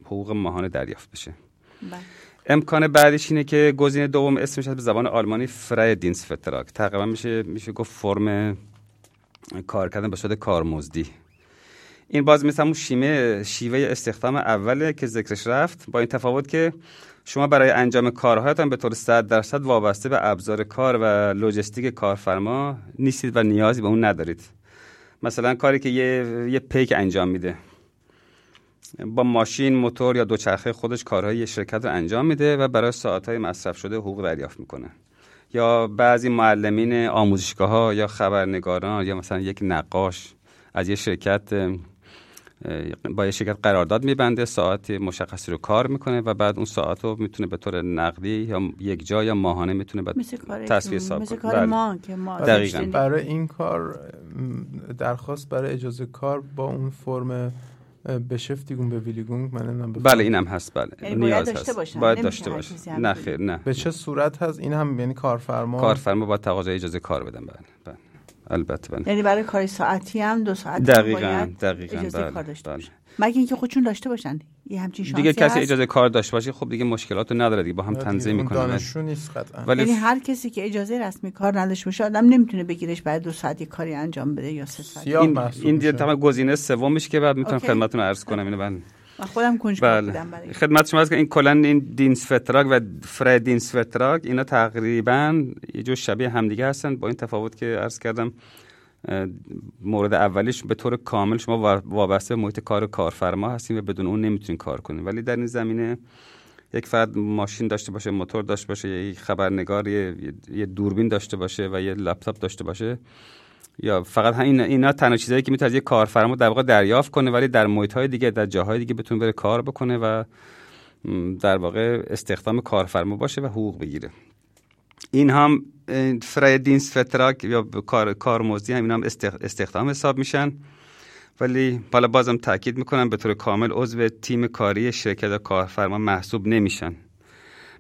S6: حقوق ماهانه دریافت بشه. بله. امکان بعدش اینه که گزینه دوم اسمش به زبان آلمانی فرای دینس فتراک تقریبا میشه میشه گفت فرم کار کردن به صورت کارمزدی. این باز مثل همون شیمه شیوه استخدام اوله که ذکرش رفت با این تفاوت که شما برای انجام کارهایتان به طور 100 درصد وابسته به ابزار کار و لوجستیک کارفرما نیستید و نیازی به اون ندارید. مثلا کاری که یه, یه پیک انجام میده. با ماشین موتور یا دوچرخه خودش کارهای شرکت رو انجام میده و برای ساعتهای مصرف شده حقوق دریافت می‌کنه. یا بعضی معلمین آموزشگاه ها یا خبرنگاران یا مثلا یک نقاش از یه شرکت با یه شرکت قرارداد میبنده ساعت مشخصی رو کار می‌کنه و بعد اون ساعت رو می‌تونه به طور نقدی یا یک جا یا ماهانه می‌تونه به تصویر حساب
S1: کنه کار ما که ما
S4: برای این کار درخواست برای اجازه کار با اون فرم بشفتیگون به ویلیگون من نمی‌دونم
S6: بله اینم هست بله.
S1: یعنی نیاز باید هست.
S6: باید داشته باشه نه خیر نه.
S4: به چه صورت هست؟ این هم یعنی کارفرما؟
S6: کارفرما باید تقاضای اجازه کار بدن بله بله. البته بله.
S1: یعنی برای کار ساعتی هم دو ساعت
S6: دقیقاً باید دقیقاً اجازه
S1: بله. کار داشته بله. مگه اینکه خودشون داشته باشن. یه همچین شانسی
S6: دیگه کسی اجازه کار داشته باشه خب دیگه مشکلات نداره دیگه با هم تنظیم می‌کنه.
S4: دانشجو نیست قطعا.
S1: ولی یعنی هر کسی که اجازه رسمی کار نداشته باشه آدم نمی‌تونه بگیرش بعد دو ساعت کاری انجام بده یا سه ساعت.
S6: این این دیگه تمام گزینه سومش که بعد می‌تونم خدمتتون عرض کنم اینو
S1: من خودم کنج
S6: بله. بودم برای خدمت شما که این کلا این Dienstvertrag و freier Dienstvertrag اینا تقریبا یه جو شبیه همدیگه هستن با این تفاوت که عرض کردم مورد اولیش به طور کامل شما وابسته به محیط کار کارفرما هستیم و بدون اون نمی‌تونین کار کنیم ولی در این زمینه یک فرد ماشین داشته باشه موتور داشته باشه یک خبرنگار یه, یه دوربین داشته باشه و یه لپتاپ داشته باشه یا فقط همین اینا تنها چیزایی که می‌تونه یک کارفرما در واقع دریافت کنه ولی در محیط های دیگه در جاهای دیگه بتونه بره کار بکنه و در واقع استخدام کارفرما باشه و حقوق بگیره. این هم freier Dienstvertrag یا کار کارمزدی هم این هم استخدام حساب میشن. ولی حالا بازم تاکید می‌کنم به طور کامل عضو تیم کاری شرکت کارفرما محسوب نمیشن.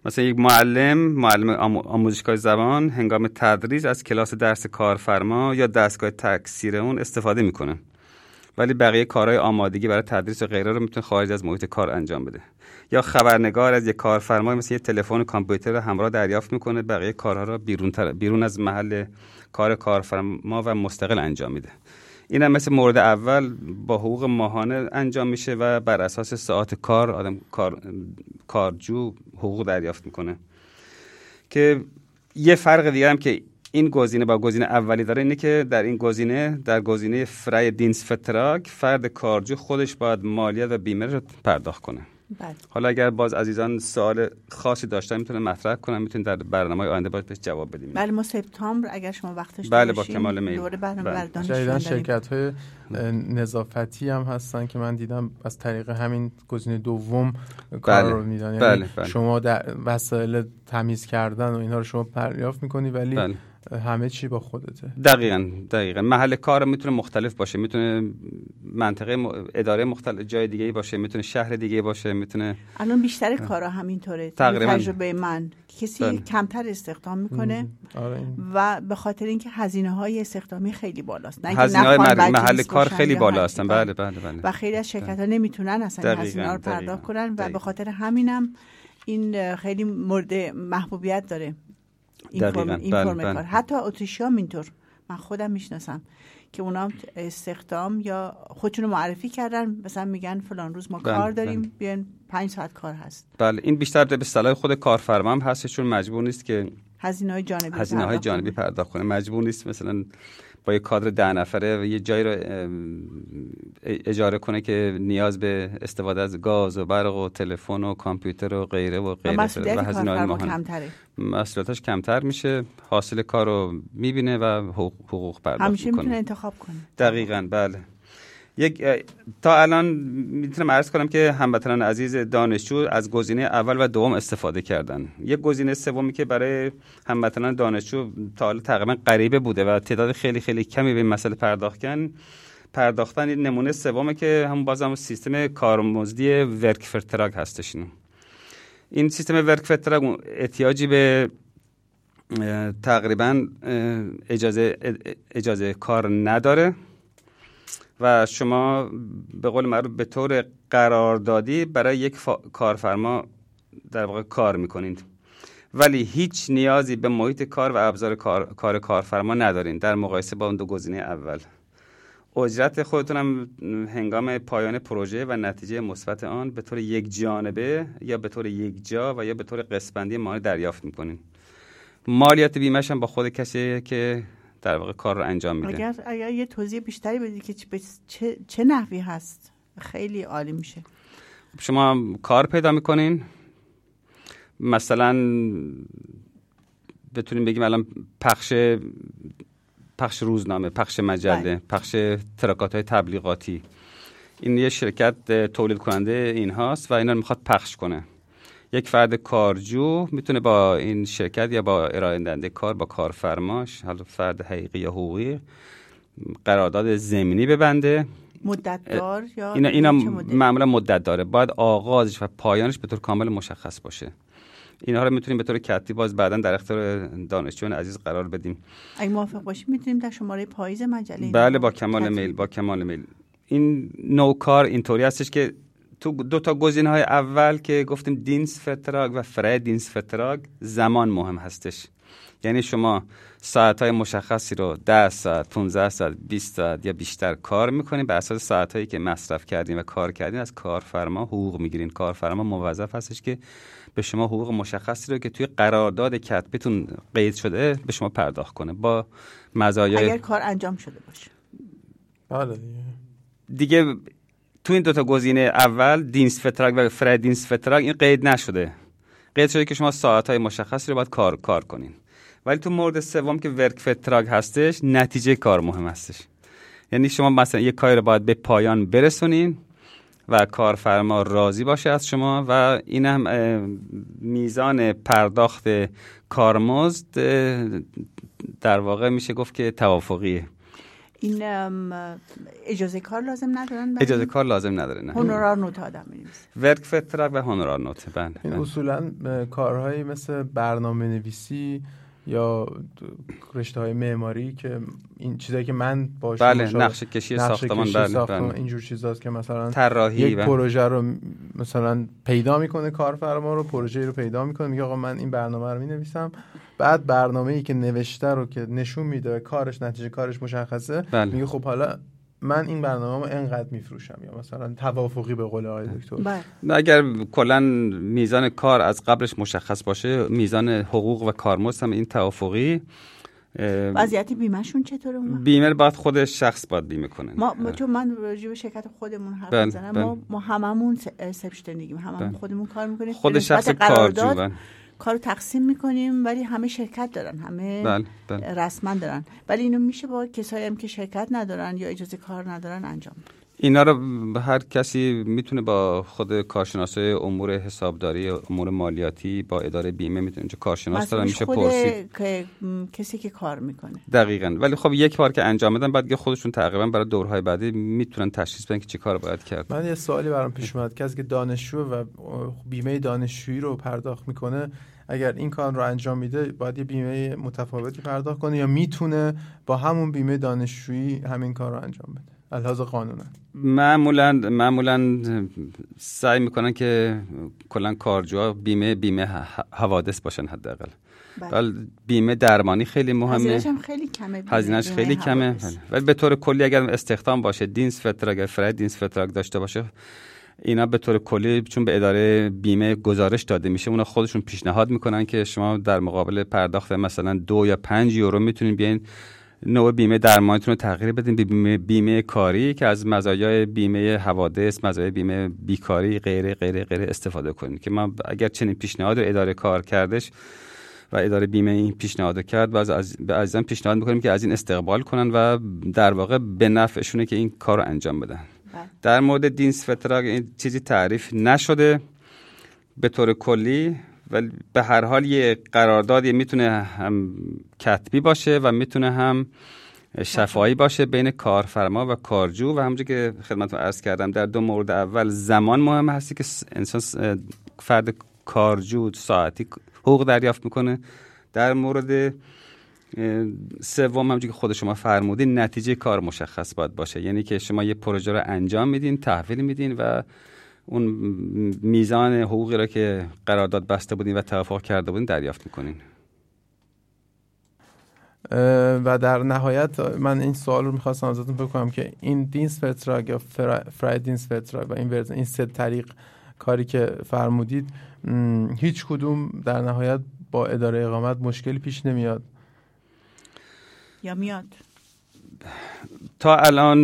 S6: مثلا یک معلم معلم آموزشگاه زبان هنگام تدریس از کلاس درس کارفرما یا دستگاه تکثیر اون استفاده می‌کنه. ولی بقیه کارهای آمادگی برای تدریس و غیره رو می‌تونه خارج از محیط کار انجام بده. یا خبرنگار از یک کارفرمای مثل یه تلفن کامپیوتر همراه دریافت می‌کنه بقیه کارها رو بیرون, بیرون از محل کار کارفرما و مستقل انجام میده. این هم مثل مورد اول با حقوق ماهانه انجام میشه و بر اساس ساعت کار آدم کار کارجو حقوق دریافت می‌کنه. که یه فرق دیگه هم که این گزینه با گزینه اولی داره اینه که در این گزینه در گزینه فرای دینس فتراک فرد کارجو خودش باید مالیات و بیمه رو پرداخت کنه
S1: بله.
S6: حالا اگر باز عزیزان سوال خاصی داشتن می‌تونه مطرح کنن می‌تونید در برنامه آینده باید بهش جواب بدیم
S1: بله ما سپتامبر اگر شما وقتش
S6: بله با کمال میل
S1: دوره برنامه
S4: بله. شرکت های نظافتی هم هستن که من دیدم از طریق همین گزینه دوم کار
S6: بله.
S4: رو میدن یعنی
S6: بله. بله.
S4: شما در وسایل تمیز کردن و اینها رو شما پریافت می‌کنی ولی
S6: بله.
S4: همه چی با خودته.
S6: دقیقا دقیقا. محل کار می‌تونه مختلف باشه می‌تونه منطقه اداره مختلف جای دیگه باشه می‌تونه شهر دیگه باشه می‌تونه
S1: الان بیشتر کارا همینطوره.
S6: تقریبا.
S1: تجربه من. کسی
S6: بله.
S1: کمتر استخدام می‌کنه
S4: آره.
S1: و به خاطر اینکه هزینه های استخدامی خیلی بالاست. نه
S6: هزینه های محل کار خیلی بالا هستن. بله بله بله.
S1: و خیلی از شرکت ها نمی‌تونن اصلا هزینه ها رو پرداخت کنن و. به خاطر همینم این خیلی مورد محبوبیت داره. این فرم, این. کار حتی اتریشی هم اینطور من خودم می‌شناسم که اونا استخدام یا خودشون رو معرفی کردن مثلا میگن فلان روز ما
S6: بله،
S1: کار داریم
S6: بله.
S1: بیاین پنج ساعت کار هست
S6: بله این بیشتر به صلاح خود کارفرما هم هست چون مجبور نیست که
S1: هزینه های جانبی
S6: هزینه های جانبی. پرداخت کنه مجبور نیست مثلا با یه کادر ده نفره و یه جایی رو اجاره کنه که نیاز به استفاده از گاز و برق و تلفن و کامپیوتر و غیره و غیره و هزینه های
S1: کارفرما
S6: ماهانه. مسئولیتش کمتر میشه حاصل کار رو می‌بینه و حقوق, پرداخت
S1: همیشه می‌تونه
S6: می‌کنه.
S1: انتخاب کنه.
S6: دقیقا بله. یک تا الان می‌تونم عرض کنم که هموطنان عزیز دانشجو از گزینه اول و دوم استفاده کردن یک گزینه سومی که برای هموطنان دانشجو تا حالا تقریبا غریبه بوده و تعداد خیلی خیلی کمی به این مسئله پرداختن پرداختن این نمونه سومه که هم بازم سیستم کارمزدی ورک فرتراگ هستش. این سیستم ورک فرتراگ احتیاجی به تقریبا اجازه اجازه کار نداره و شما به قول معروف به طور قراردادی برای یک فا- کارفرما در واقع کار می‌کنید. ولی هیچ نیازی به محیط کار و ابزار کار, کار کارفرما ندارین در مقایسه با اون دو گزینه اول. اجرت خودتون هم هنگام پایان پروژه و نتیجه مثبت آن به طور یک جانبه یا به طور یک جا و یا به طور قسمندی مالی دریافت می‌کنین. مالیات بیمهش هم با خود کسی که در واقع کار رو انجام میده.
S1: اگر اگر یه توضیح بیشتری بدید که چه- چه, نحوی هست؟ خیلی عالی میشه.
S6: شما کار پیدا می‌کنین؟ مثلا بتونیم بگیم الان پخش پخش روزنامه پخش مجله
S1: بله.
S6: پخش تراکات های تبلیغاتی. این یه شرکت تولید کننده این هاست و اینا رو می‌خواد پخش کنه. یک فرد کارجو می‌تونه با این شرکت یا با ارائه کار با کارفرماش حالا فرد حقیقی یا حقوقی قرارداد زمینی ببنده.
S1: مدت دار یا
S6: اینا اینا
S1: مدت؟
S6: معمولا مدت داره باید آغازش و پایانش به طور کامل مشخص باشه. اینها رو می‌تونیم به طور کتی باز بعدا در اختیار دانشجویان عزیز قرار بدیم.
S1: اگه موافق باشیم می‌تونیم در شماره پاییز مجله
S6: بله با کمال میل با کمال میل. این نوع کار اینطوری هستش که تو دو تا گزینه های اول که گفتیم دینس فتراگ و فرای دینس فتراگ زمان مهم هستش. یعنی شما ساعت های مشخصی رو 10 ساعت 15 ساعت 20 ساعت یا بیشتر کار می‌کنین به اساس ساعت هایی که مصرف کردین و کار کردین از کارفرما حقوق می‌گیرین. کارفرما موظف هستش که به شما حقوق مشخصی رو که توی قرارداد کتبتون قید شده به شما پرداخت کنه با مزایای
S1: اگر کار انجام شده باشه.
S4: بله دیگه.
S6: دیگه تو این دوتا گزینه اول دینس فتراگ و فرای دینس فتراگ این قید نشده. قید شده که شما ساعت های مشخصی رو باید کار کار کنین. ولی تو مورد سوم که ورک فتراگ هستش نتیجه کار مهم هستش. یعنی شما مثلا یک کاری رو باید به پایان برسونین و کارفرما راضی باشه از شما و این هم میزان پرداخت کارمزد در واقع میشه گفت که توافقیه.
S1: این اجازه کار لازم ندارن
S6: اجازه کار لازم نداره نه
S1: هونورار نوت آدم
S6: ورک فترک و هونورار نوت بله
S4: این
S6: بله.
S4: اصولا کارهایی مثل برنامه نویسی یا رشته های معماری که این چیزایی که من باش
S6: بله نقشه کشی ساختمان بله,
S4: ساختمان
S6: بله.
S4: اینجور چیزاست که مثلا
S6: طراحی
S4: یک
S6: و
S4: پروژه رو مثلا پیدا می‌کنه کارفرما رو پروژه رو پیدا می‌کنه میگه آقا من این برنامه رو می‌نویسم بعد برنامه ای که نوشته رو که نشون میده کارش نتیجه کارش مشخصه
S6: بله.
S4: میگه خب حالا من این برنامه رو انقدر میفروشم. یا مثلا توافقی به قول آقای دکتر.
S1: بله.
S6: اگر کلا میزان کار از قبلش مشخص باشه میزان حقوق و کارمزد هم این توافقی
S1: وضعیت بیمهشون چطوره اون وقت؟
S6: بیمه باید خود شخص باید بیمه کنه.
S1: ما ما- چون من راجع به شرکت خودمون حرف
S6: بله،
S1: می‌زنم
S6: بله.
S1: ما ما هممون س- سپشتنگیم هممون
S6: بله.
S1: خودمون کار می‌کنیم.
S6: خود شخص کارجو بله
S1: کارو تقسیم می‌کنیم ولی همه شرکت دارن همه
S6: بله, بله.
S1: رسما دارن ولی اینو میشه با کسایی هم که شرکت ندارن یا اجازه کار ندارن انجام.
S6: اینا رو هر کسی می‌تونه با خود کارشناسای امور حسابداری امور مالیاتی با اداره بیمه می‌تونه اینجا کارشناس دارن میشه پرسید.
S1: که- کسی که کار می‌کنه.
S6: دقیقا. ولی خب یک بار که انجام بدن بعد خودشون تقریبا برای دورهای بعدی می‌تونن تشخیص بدن که چه کار باید کرد.
S4: من یه سوالی برام پیش اومد. کسی که دانشجو و بیمه دانشجویی رو پرداخت می‌کنه اگر این کار رو انجام میده باید یه بیمه متفاوتی پرداخت کنه یا می‌تونه با همون بیمه دانشجویی همین کار رو انجام بده؟ الهاز قانونا
S6: معمولا معمولا سعی می‌کنن که کلا کارجوها بیمه بیمه حوادث باشن حداقل
S1: بله.
S6: بیمه درمانی خیلی مهمه
S1: هزینه‌ش هم خیلی کمه
S6: هزینهش خیلی کمه
S1: حوادث.
S6: بله. ولی به طور کلی اگر استخدام باشه Dienstvertrag اگر freier Dienstvertrag داشته باشه اینا به طور کلی چون به اداره بیمه گزارش داده میشه اونا خودشون پیشنهاد می‌کنن که شما در مقابل پرداخت مثلا دو یا پنج یورو می‌تونین بیاین نوع بیمه درمانیتون رو تغییر بدین به بیمه, بیمه کاری که از مزایای بیمه حوادث مزایای بیمه بیکاری غیره غیره غیره استفاده کنید که ما اگر چنین پیشنهاد رو اداره کار کردش و اداره بیمه این پیشنهاد رو کرد و از, از به عزیزان پیشنهاد می‌کنیم که از این استقبال کنن و در واقع به نفعشونه که این کار رو انجام بدن
S1: بله.
S6: در مورد دینس فتراگ این چیزی تعریف نشده به طور کلی ولی به هر حال یه قراردادی می‌تونه هم کتبی باشه و می‌تونه هم شفایی باشه بین کارفرما و کارجو و همونجور که خدمتتون عرض کردم در دو مورد اول زمان مهم هستی که انسان فرد کارجو ساعتی حقوق دریافت می‌کنه. در مورد سوم همونجور که خود شما فرمودین نتیجه کار مشخص باید باشه. یعنی که شما یه پروژه رو انجام میدین تحویل میدین و اون میزان حقوقی را که قرارداد بسته بودین و توافق کرده بودین دریافت می‌کنین؟
S4: و در نهایت من این سوال رو می‌خواستم ازتون بکنم که این دینس فتراگ یا فرا- فرای دینس فتراگ و این ورزن این سه طریق کاری که فرمودید هیچ کدوم در نهایت با اداره اقامت مشکلی پیش نمیاد.
S1: یا میاد؟
S6: تا الان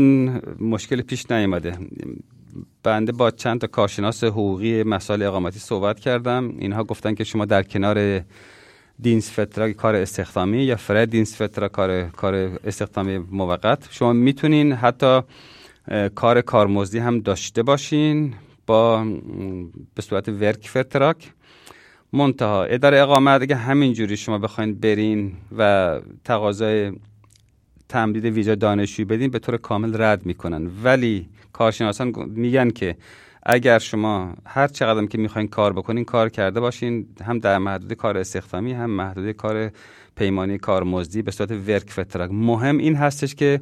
S6: مشکل پیش نیامده. بنده با چند تا کارشناس حقوقی مسائل اقامتی صحبت کردم. اینها گفتن که شما در کنار دینس فترا کار استخدامی یا فرای دینس فترا کار کار استخدامی موقت شما می‌تونین حتی کار کارمزدی هم داشته باشین با به صورت Werkvertrag. منتها اداره اقامت اگه همینجوری شما بخواین برین و تقاضای تمدید ویزا دانشجویی بدین به طور کامل رد می‌کنن. ولی کارشناسان میگن که اگر شما هر چقدر که می‌خواین کار بکنین کار کرده باشین هم در محدود کار استخدامی هم محدود کار پیمانی کارمزدی به صورت Werkvertrag مهم این هستش که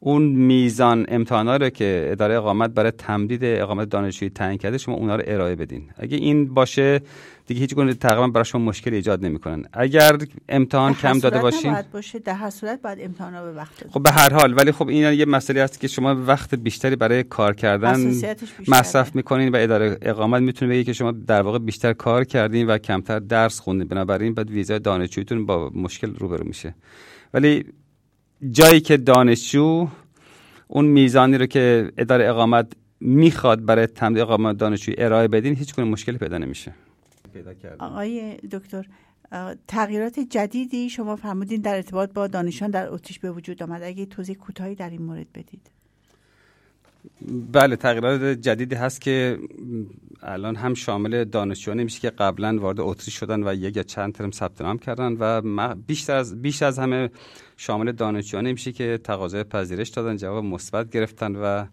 S6: اون میزان امتحانا رو که اداره اقامت برای تمدید اقامت دانشجویی تعیین کرده شما اونا رو ارائه بدین. اگه این باشه دیگه هیچ گونه تقریبا برای شما مشکل ایجاد نمی‌کنن. اگر امتحان کم داده باشین
S1: نباید باشه. در هر صورت باید امتحانا به وقت.
S6: خب به هر حال ولی خب این یه مسئله هست که شما وقت بیشتری برای کار کردن. مصرف می‌کنین و اداره اقامت می‌تونه بگه که شما در واقع بیشتر کار کردین و کمتر درس خوندین. بنابراین بعد ویزای دانشجویتون با مشکل روبرو میشه. ولی جایی که دانشجو اون میزانی رو که اداره اقامت می‌خواد برای تمدید اقامت دانشجویی ارائه بدین هیچ گونه مشکلی پیدا نمیشه. پیدا کردن.
S1: آقای دکتر تغییرات جدیدی شما فرمودین در ارتباط با دانشان در اتریش به وجود آمد اگه توضیح کوتاهی در این مورد بدید
S6: بله تغییرات جدیدی هست که الان هم شامل دانشجویانی میشه که قبلا وارد اتریش شدن و یک یا چند ترم ثبت نام کردن و بیشتر از بیشتر از همه شامل دانشجویانی میشه که تقاضای پذیرش دادن جواب مثبت گرفتن و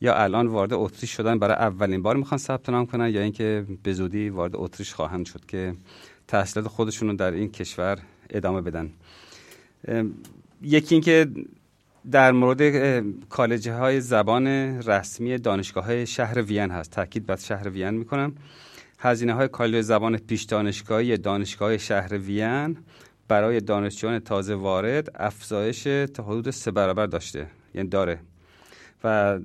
S6: یا الان وارد اتریش شدن؟ برای اولین بار می‌خوان ثبت نام کنن یا اینکه به زودی وارد اتریش خواهند شد که تحصیلات خودشون رو در این کشور ادامه بدن؟ یکی اینکه در مورد کالج های زبان رسمی دانشگاه های شهر وین هست. تاکید بر شهر وین می‌کنم. هزینه های کالج زبان پیش دانشگاهی دانشگاه شهر وین برای دانشجویان تازه وارد افزایش تا حدود سه برابر داشته. یعنی داره. و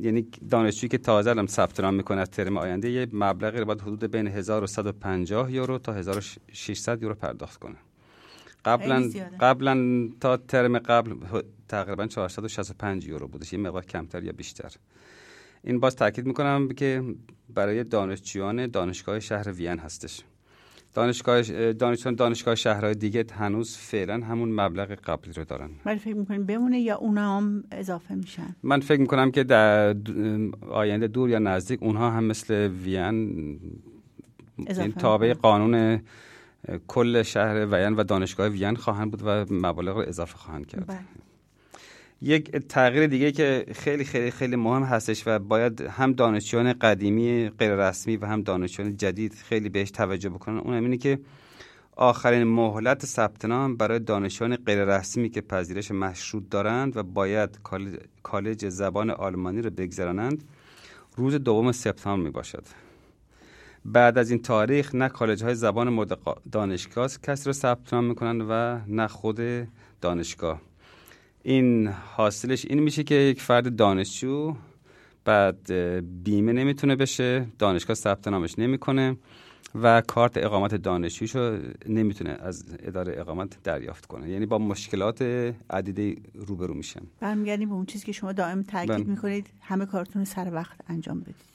S6: یعنی دانشجویی که تازه هم ثبت نام می‌کنه از ترم آینده یه مبلغی رو باید حدود بین 1150 یورو تا 1600 یورو پرداخت کنه. قبلا قبلا تا ترم قبل تقریبا 465 یورو بودش یه مقدار کمتر یا بیشتر. این باز تاکید می‌کنم که برای دانشجویان دانشگاه شهر وین هستش. دانشگاه دانشجویان دانشگاه شهرهای دیگه هنوز فعلا همون مبلغ قبلی رو دارن.
S1: ولی فکر می‌کنیم بمونه یا اونا هم اضافه میشن؟
S6: من فکر می‌کنم که در آینده دور یا نزدیک اونها هم مثل وین این تابع قانون کل شهر وین و دانشگاه وین خواهند بود و مبالغ رو اضافه خواهند کرد. بله. یک تغییر دیگه که خیلی خیلی خیلی مهم هستش و باید هم دانشجویان قدیمی غیر رسمی و هم دانشجویان جدید خیلی بهش توجه بکنن. اون اینه که آخرین مهلت ثبت نام برای دانشجویان غیر رسمی که پذیرش مشروط دارند و باید کالج زبان آلمانی رو بگذرانند روز دوم سپتامبر می باشد بعد از این تاریخ نه کالج های زبان دانشگاه کسی رو ثبت نام می‌کنن و نه خود دانشگاه. این حاصلش این میشه که یک فرد دانشجو بعد بیمه نمی‌تونه بشه دانشگاه ثبت نامش نمی‌کنه و کارت اقامت دانشجویشو نمی‌تونه از اداره اقامت دریافت کنه. یعنی با مشکلات عدیده روبرو میشن.
S1: برمیگردیم به اون چیزی که شما دائم تاکید بله. می‌کنید. همه کارتون سر وقت انجام بدید.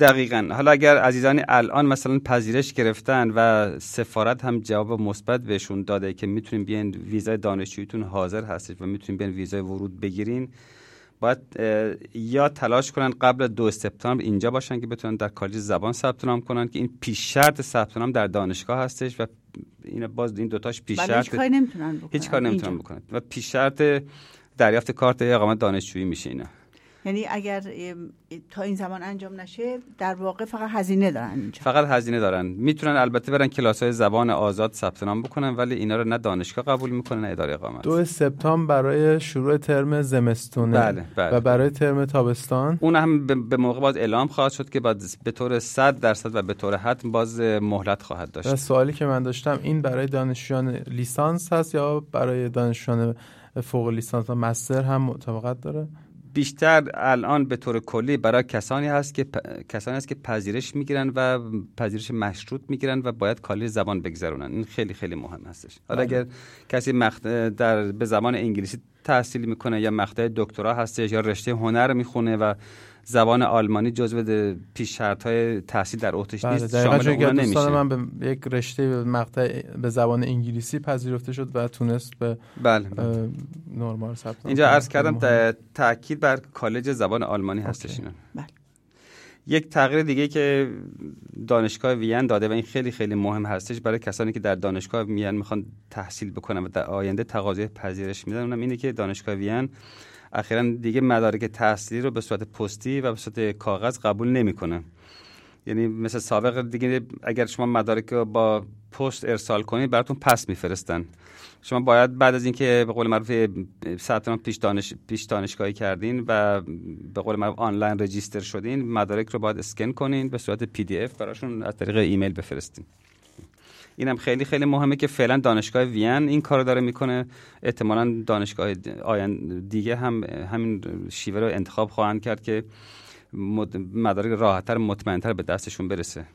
S6: دقیقا. حالا اگر عزیزانی الان مثلا پذیرش گرفتن و سفارت هم جواب مثبت بهشون داده که می‌تونیم بیاین ویزای دانشجویتون حاضر هستش و می‌تونیم بیاین ویزای ورود بگیرین باید یا تلاش کنن قبل دو سپتامبر اینجا باشن که بتونن در کالج زبان ثبت نام کنن که این پیش شرط ثبت نام در دانشگاه هستش و این باز این دوتاش پیش شرط
S1: هیچ کاری نمی‌تونن بکنن.
S6: هیچ کار نمی‌تونن بکنن. و پیش شرط دریافت کارت اقامت دانشجویی میشه اینا.
S1: یعنی اگر تا این زمان انجام نشه در واقع فقط هزینه دارن اینجا.
S6: فقط هزینه دارن. می‌تونن البته برن کلاس های زبان آزاد ثبت نام بکنن ولی اینا رو نه دانشگاه قبول می‌کنن نه اداره اقامت.
S4: دو سپتامبر برای شروع ترم زمستونه
S6: بله، بله.
S4: و برای ترم تابستان.
S6: اون هم به موقع باز اعلام خواهد شد که بعد به طور 100 درصد و به طور حتم باز مهلت خواهد داشت.
S4: و سوالی که من داشتم این برای دانشجویان لیسانس هست یا برای دانشجویان فوق لیسانس و مستر هم مطابقت داره؟
S6: بیشتر الان به طور کلی برای کسانی هست که کسانی هست که پذیرش می‌گیرن و پذیرش مشروط می‌گیرن و باید کالج زبان بگذرونن این خیلی خیلی مهم هستش حالا بله. اگر کسی مخت... در به زبان انگلیسی تحصیل می‌کنه یا مقطع دکترا هستش یا رشته هنر می‌خونه و زبان آلمانی جزو پیش شرط های تحصیل در اتریش بله نیست. شامل اون نمیشه.
S4: من به یک رشته مقطع به زبان انگلیسی پذیرفته شد و تونست به
S6: بله.
S4: نرمال ثبت
S6: اینجا عرض کردم تاکید بر کالج زبان آلمانی هستش اینا.
S1: بله.
S6: یک تغییر دیگه که دانشگاه وین داده و این خیلی خیلی مهم هستش برای کسانی که در دانشگاه وین می‌خوان تحصیل بکنن و در آینده تقاضای پذیرش میدن اونم اینه که دانشگاه وین اخیرا دیگه مدارک تحصیلی رو به صورت پستی و به صورت کاغذ قبول نمی‌کنه. یعنی مثل سابق دیگه اگر شما مدارک رو با پست ارسال کنید براتون پس میفرستن. شما باید بعد از اینکه به قول معروف ثبت پیش دانش پیش دانشگاهی کردین و به قول معروف آنلاین register شدین مدارک رو باید اسکن کنین به صورت PDF براشون از طریق ایمیل بفرستین. اینم خیلی خیلی مهمه که فعلا دانشگاه وین این کارو داره می‌کنه. احتمالا دانشگاه دیگه هم همین شیوه رو انتخاب خواهند کرد که مدارک راحتتر مطمئنتر به دستشون برسه.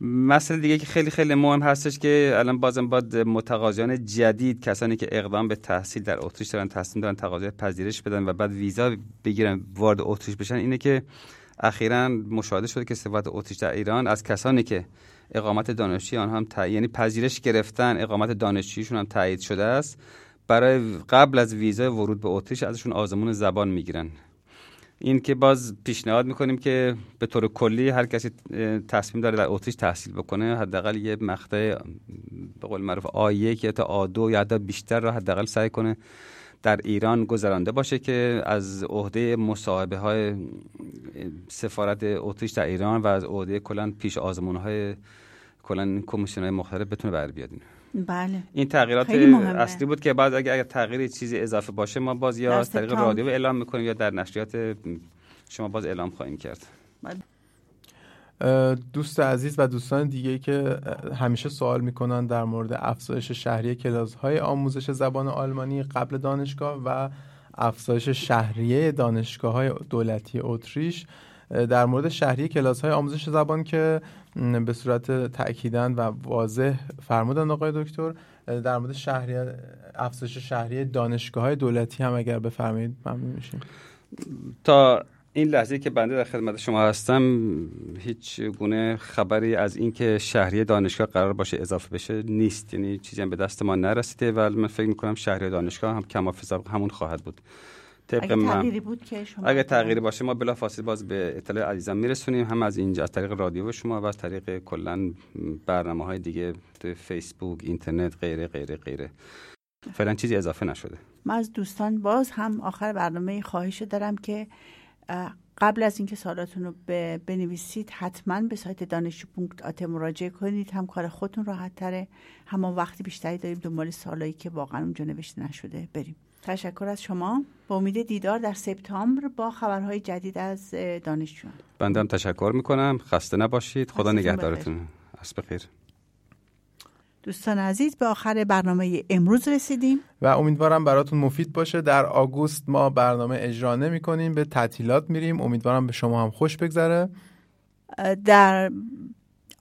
S6: مسئله دیگه که خیلی خیلی مهم هستش که الان بازم باید متقاضیان جدید کسانی که اقدام به تحصیل در اتریش دارن تصمیم دارن تقاضای پذیرش بدن و بعد ویزا بگیرن وارد اتریش بشن اینه که اخیرا مشاهده شده که سفارت اتریش در ایران از کسانی که اقامت دانشجویی آنها هم یعنی پذیرش گرفتن اقامت دانشجوییشون هم تایید شده است. برای قبل از ویزای ورود به اتریش ازشون آزمون زبان می‌گیرن. این که باز پیشنهاد می‌کنیم که به طور کلی هر کسی تصمیم داره در اتریش تحصیل بکنه حداقل یه مقطع به قول معروف آ1 یا تا آ2 یا حتی بیشتر رو حداقل سعی کنه در ایران گذرانده باشه که از عهده مصاحبه های سفارت اتریش در ایران و از عهده کلا پیش آزمون های کلا کمیسیون های مختلف بتونه بر بیاد.
S1: بله.
S6: این تغییرات اصلی بود که بعد اگر, اگر تغییر چیزی اضافه باشه ما باز یا از طریق رادیو اعلام می‌کنیم یا در نشریات شما باز اعلام خواهیم کرد.
S4: بله. دوست عزیز و دوستان دیگه که همیشه سوال می‌کنن در مورد افزایش شهری کلاس های آموزش زبان آلمانی قبل دانشگاه و افزایش شهریه دانشگاه های دولتی اتریش. در مورد شهری کلاس های آموزش زبان که به صورت تأکیدن و واضح فرمودن آقای دکتر در مورد شهری افزایش شهری دانشگاه های دولتی هم اگر بفرمایید ممنون میشیم.
S6: تا این لحظه که بنده در خدمت شما هستم هیچ گونه خبری از اینکه شهری دانشگاه قرار باشه اضافه بشه نیست. یعنی چیزی هم به دست ما نرسیده و من فکر می‌کنم شهری دانشگاه هم کما همون خواهد بود.
S1: طبق اگه تغییری بود که شما
S6: اگه تغییری باشه ما بلا فاصله باز به اطلاع عزیزان میرسونیم. هم از اینجا از طریق رادیو شما و از طریق کلا برنامه های دیگه فیسبوک اینترنت غیره غیره غیره. فعلا چیزی اضافه نشده.
S1: من از دوستان باز هم آخر برنامه خواهش دارم که قبل از اینکه سوالاتون رو بنویسید حتما به سایت دانشجو آت مراجعه کنید. هم کار خودتون راحت تره هم وقتی بیشتری داریم دنبال سوالایی که واقعا اونجا نوشته نشده بریم. تشکر از شما. با امید دیدار در سپتامبر با خبرهای جدید از دانشجویان.
S6: بنده هم تشکر می‌کنم. خسته نباشید. خدا نگهدارتون. از بخیر.
S1: دوستان عزیز به آخر برنامه امروز رسیدیم.
S4: و امیدوارم براتون مفید باشه. در آگوست ما برنامه اجرا نمی کنیم به تعطیلات میریم. امیدوارم به شما هم خوش بگذره.
S1: در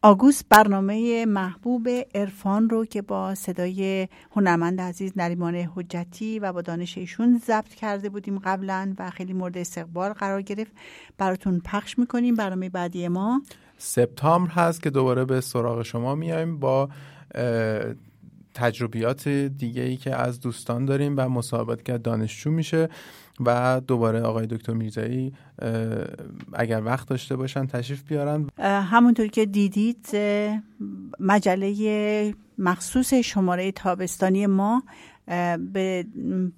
S1: آگوست برنامه محبوب عرفان رو که با صدای هنرمند عزیز نریمان حجتی و با دانش ایشون ضبط کرده بودیم قبلا و خیلی مورد استقبال قرار گرفت براتون پخش می‌کنیم برنامه بعدی ما.
S4: سپتامبر هست که دوباره به سراغ شما میایم با تجربیات دیگه ای که از دوستان داریم و مسابقات که دانشجو میشه و دوباره آقای دکتر میرزایی اگر وقت داشته باشن تشریف بیارن.
S1: همونطور که دیدید مجله مخصوص شماره تابستانی ما به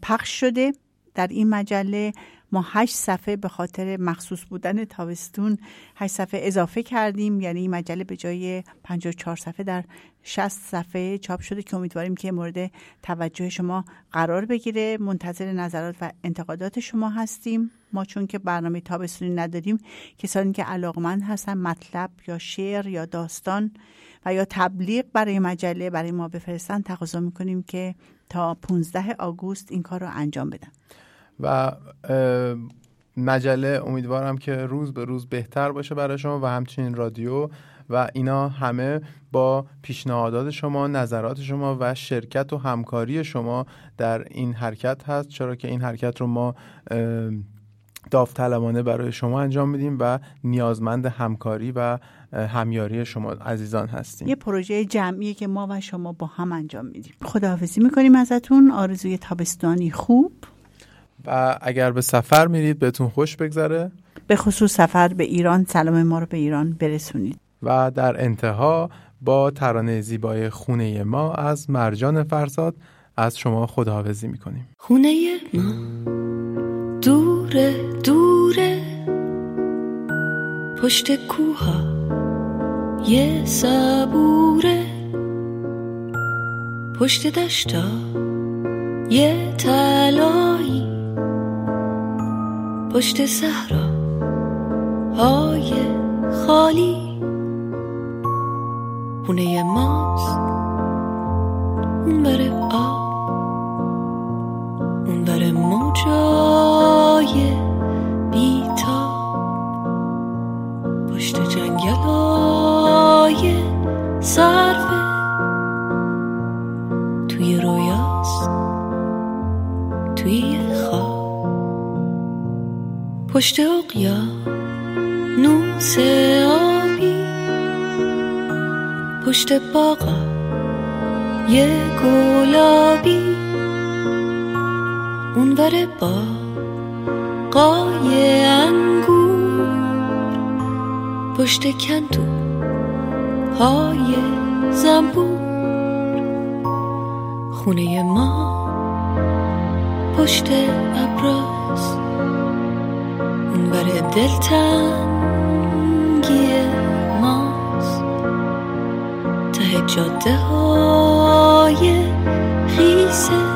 S1: پخش شده. در این مجله ما هشت صفحه به خاطر مخصوص بودن تابستون هشت صفحه اضافه کردیم. یعنی این مجله به جای 54 صفحه در 60 صفحه چاپ شده که امیدواریم که مورد توجه شما قرار بگیره. منتظر نظرات و انتقادات شما هستیم. ما چون که برنامه تابستونی نداریم کسانی که علاقمند هستن مطلب یا شعر یا داستان و یا تبلیغ برای مجله برای ما بفرستن تقاضا می‌کنیم که تا 15 آگوست این کار رو انجام بدن.
S4: و مجله امیدوارم که روز به روز بهتر باشه برای شما و همچنین رادیو و اینا همه با پیشنهادات شما نظرات شما و شرکت و همکاری شما در این حرکت هست. چرا که این حرکت رو ما داوطلبانه برای شما انجام میدیم و نیازمند همکاری و همیاری شما عزیزان هستیم.
S1: یه پروژه جمعیه که ما و شما با هم انجام میدیم. خداحافظی می‌کنیم ازتون. آرزوی تابستانی خوب.
S4: و اگر به سفر میرید بهتون خوش بگذره.
S1: به خصوص سفر به ایران سلام ما رو به ایران برسونید.
S4: و در انتها با ترانه زیبای خونه ما از مرجان فرزاد از شما خداحافظی می‌کنیم.
S7: خونه ما دوره دوره پشت کوها یه صبوره. پشت دشتا یه تلایی پشت صحرا های خالی. خونه ماست. اون بره آب. اون بره موجای پشت اقیا نوس آبی؟ پشت باغا یه گلابی. اون بره با قای پشت کندو های زنبور. خونه ما پشت ابراز اونور دلتنگی ماست. ته جاده های خیسه.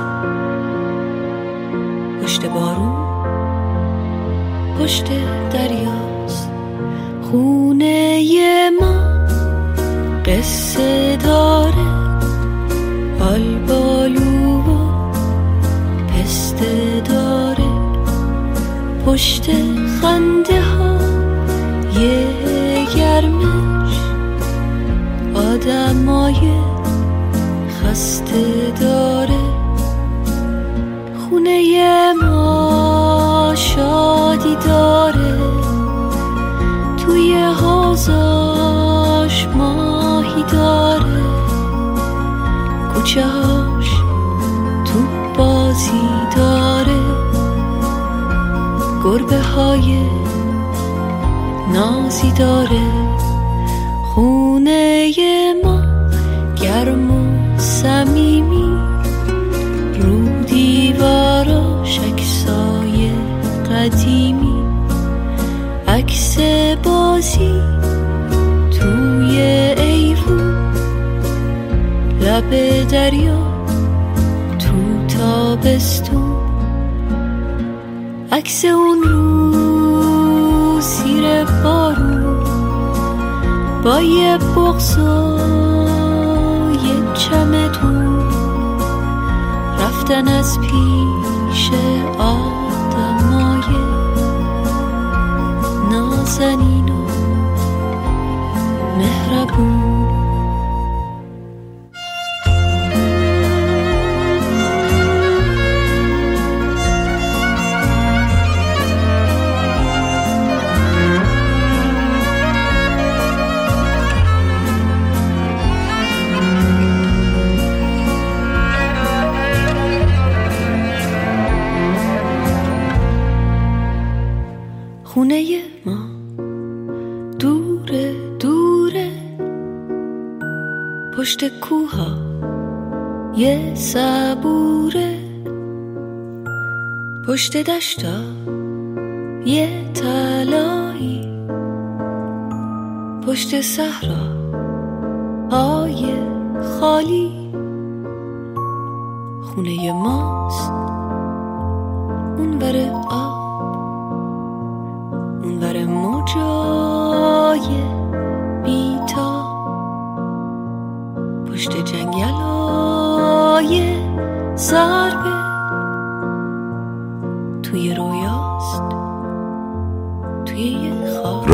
S7: لب دریا تو تابستون. عکس اون رو سیر بارون با یه بغز و یه چمدون. رفتن از پیش آدمای نازنین. پشت دشتا یه تلایی پشت صحرا های خالی. خونه ماست. اونور آب اونور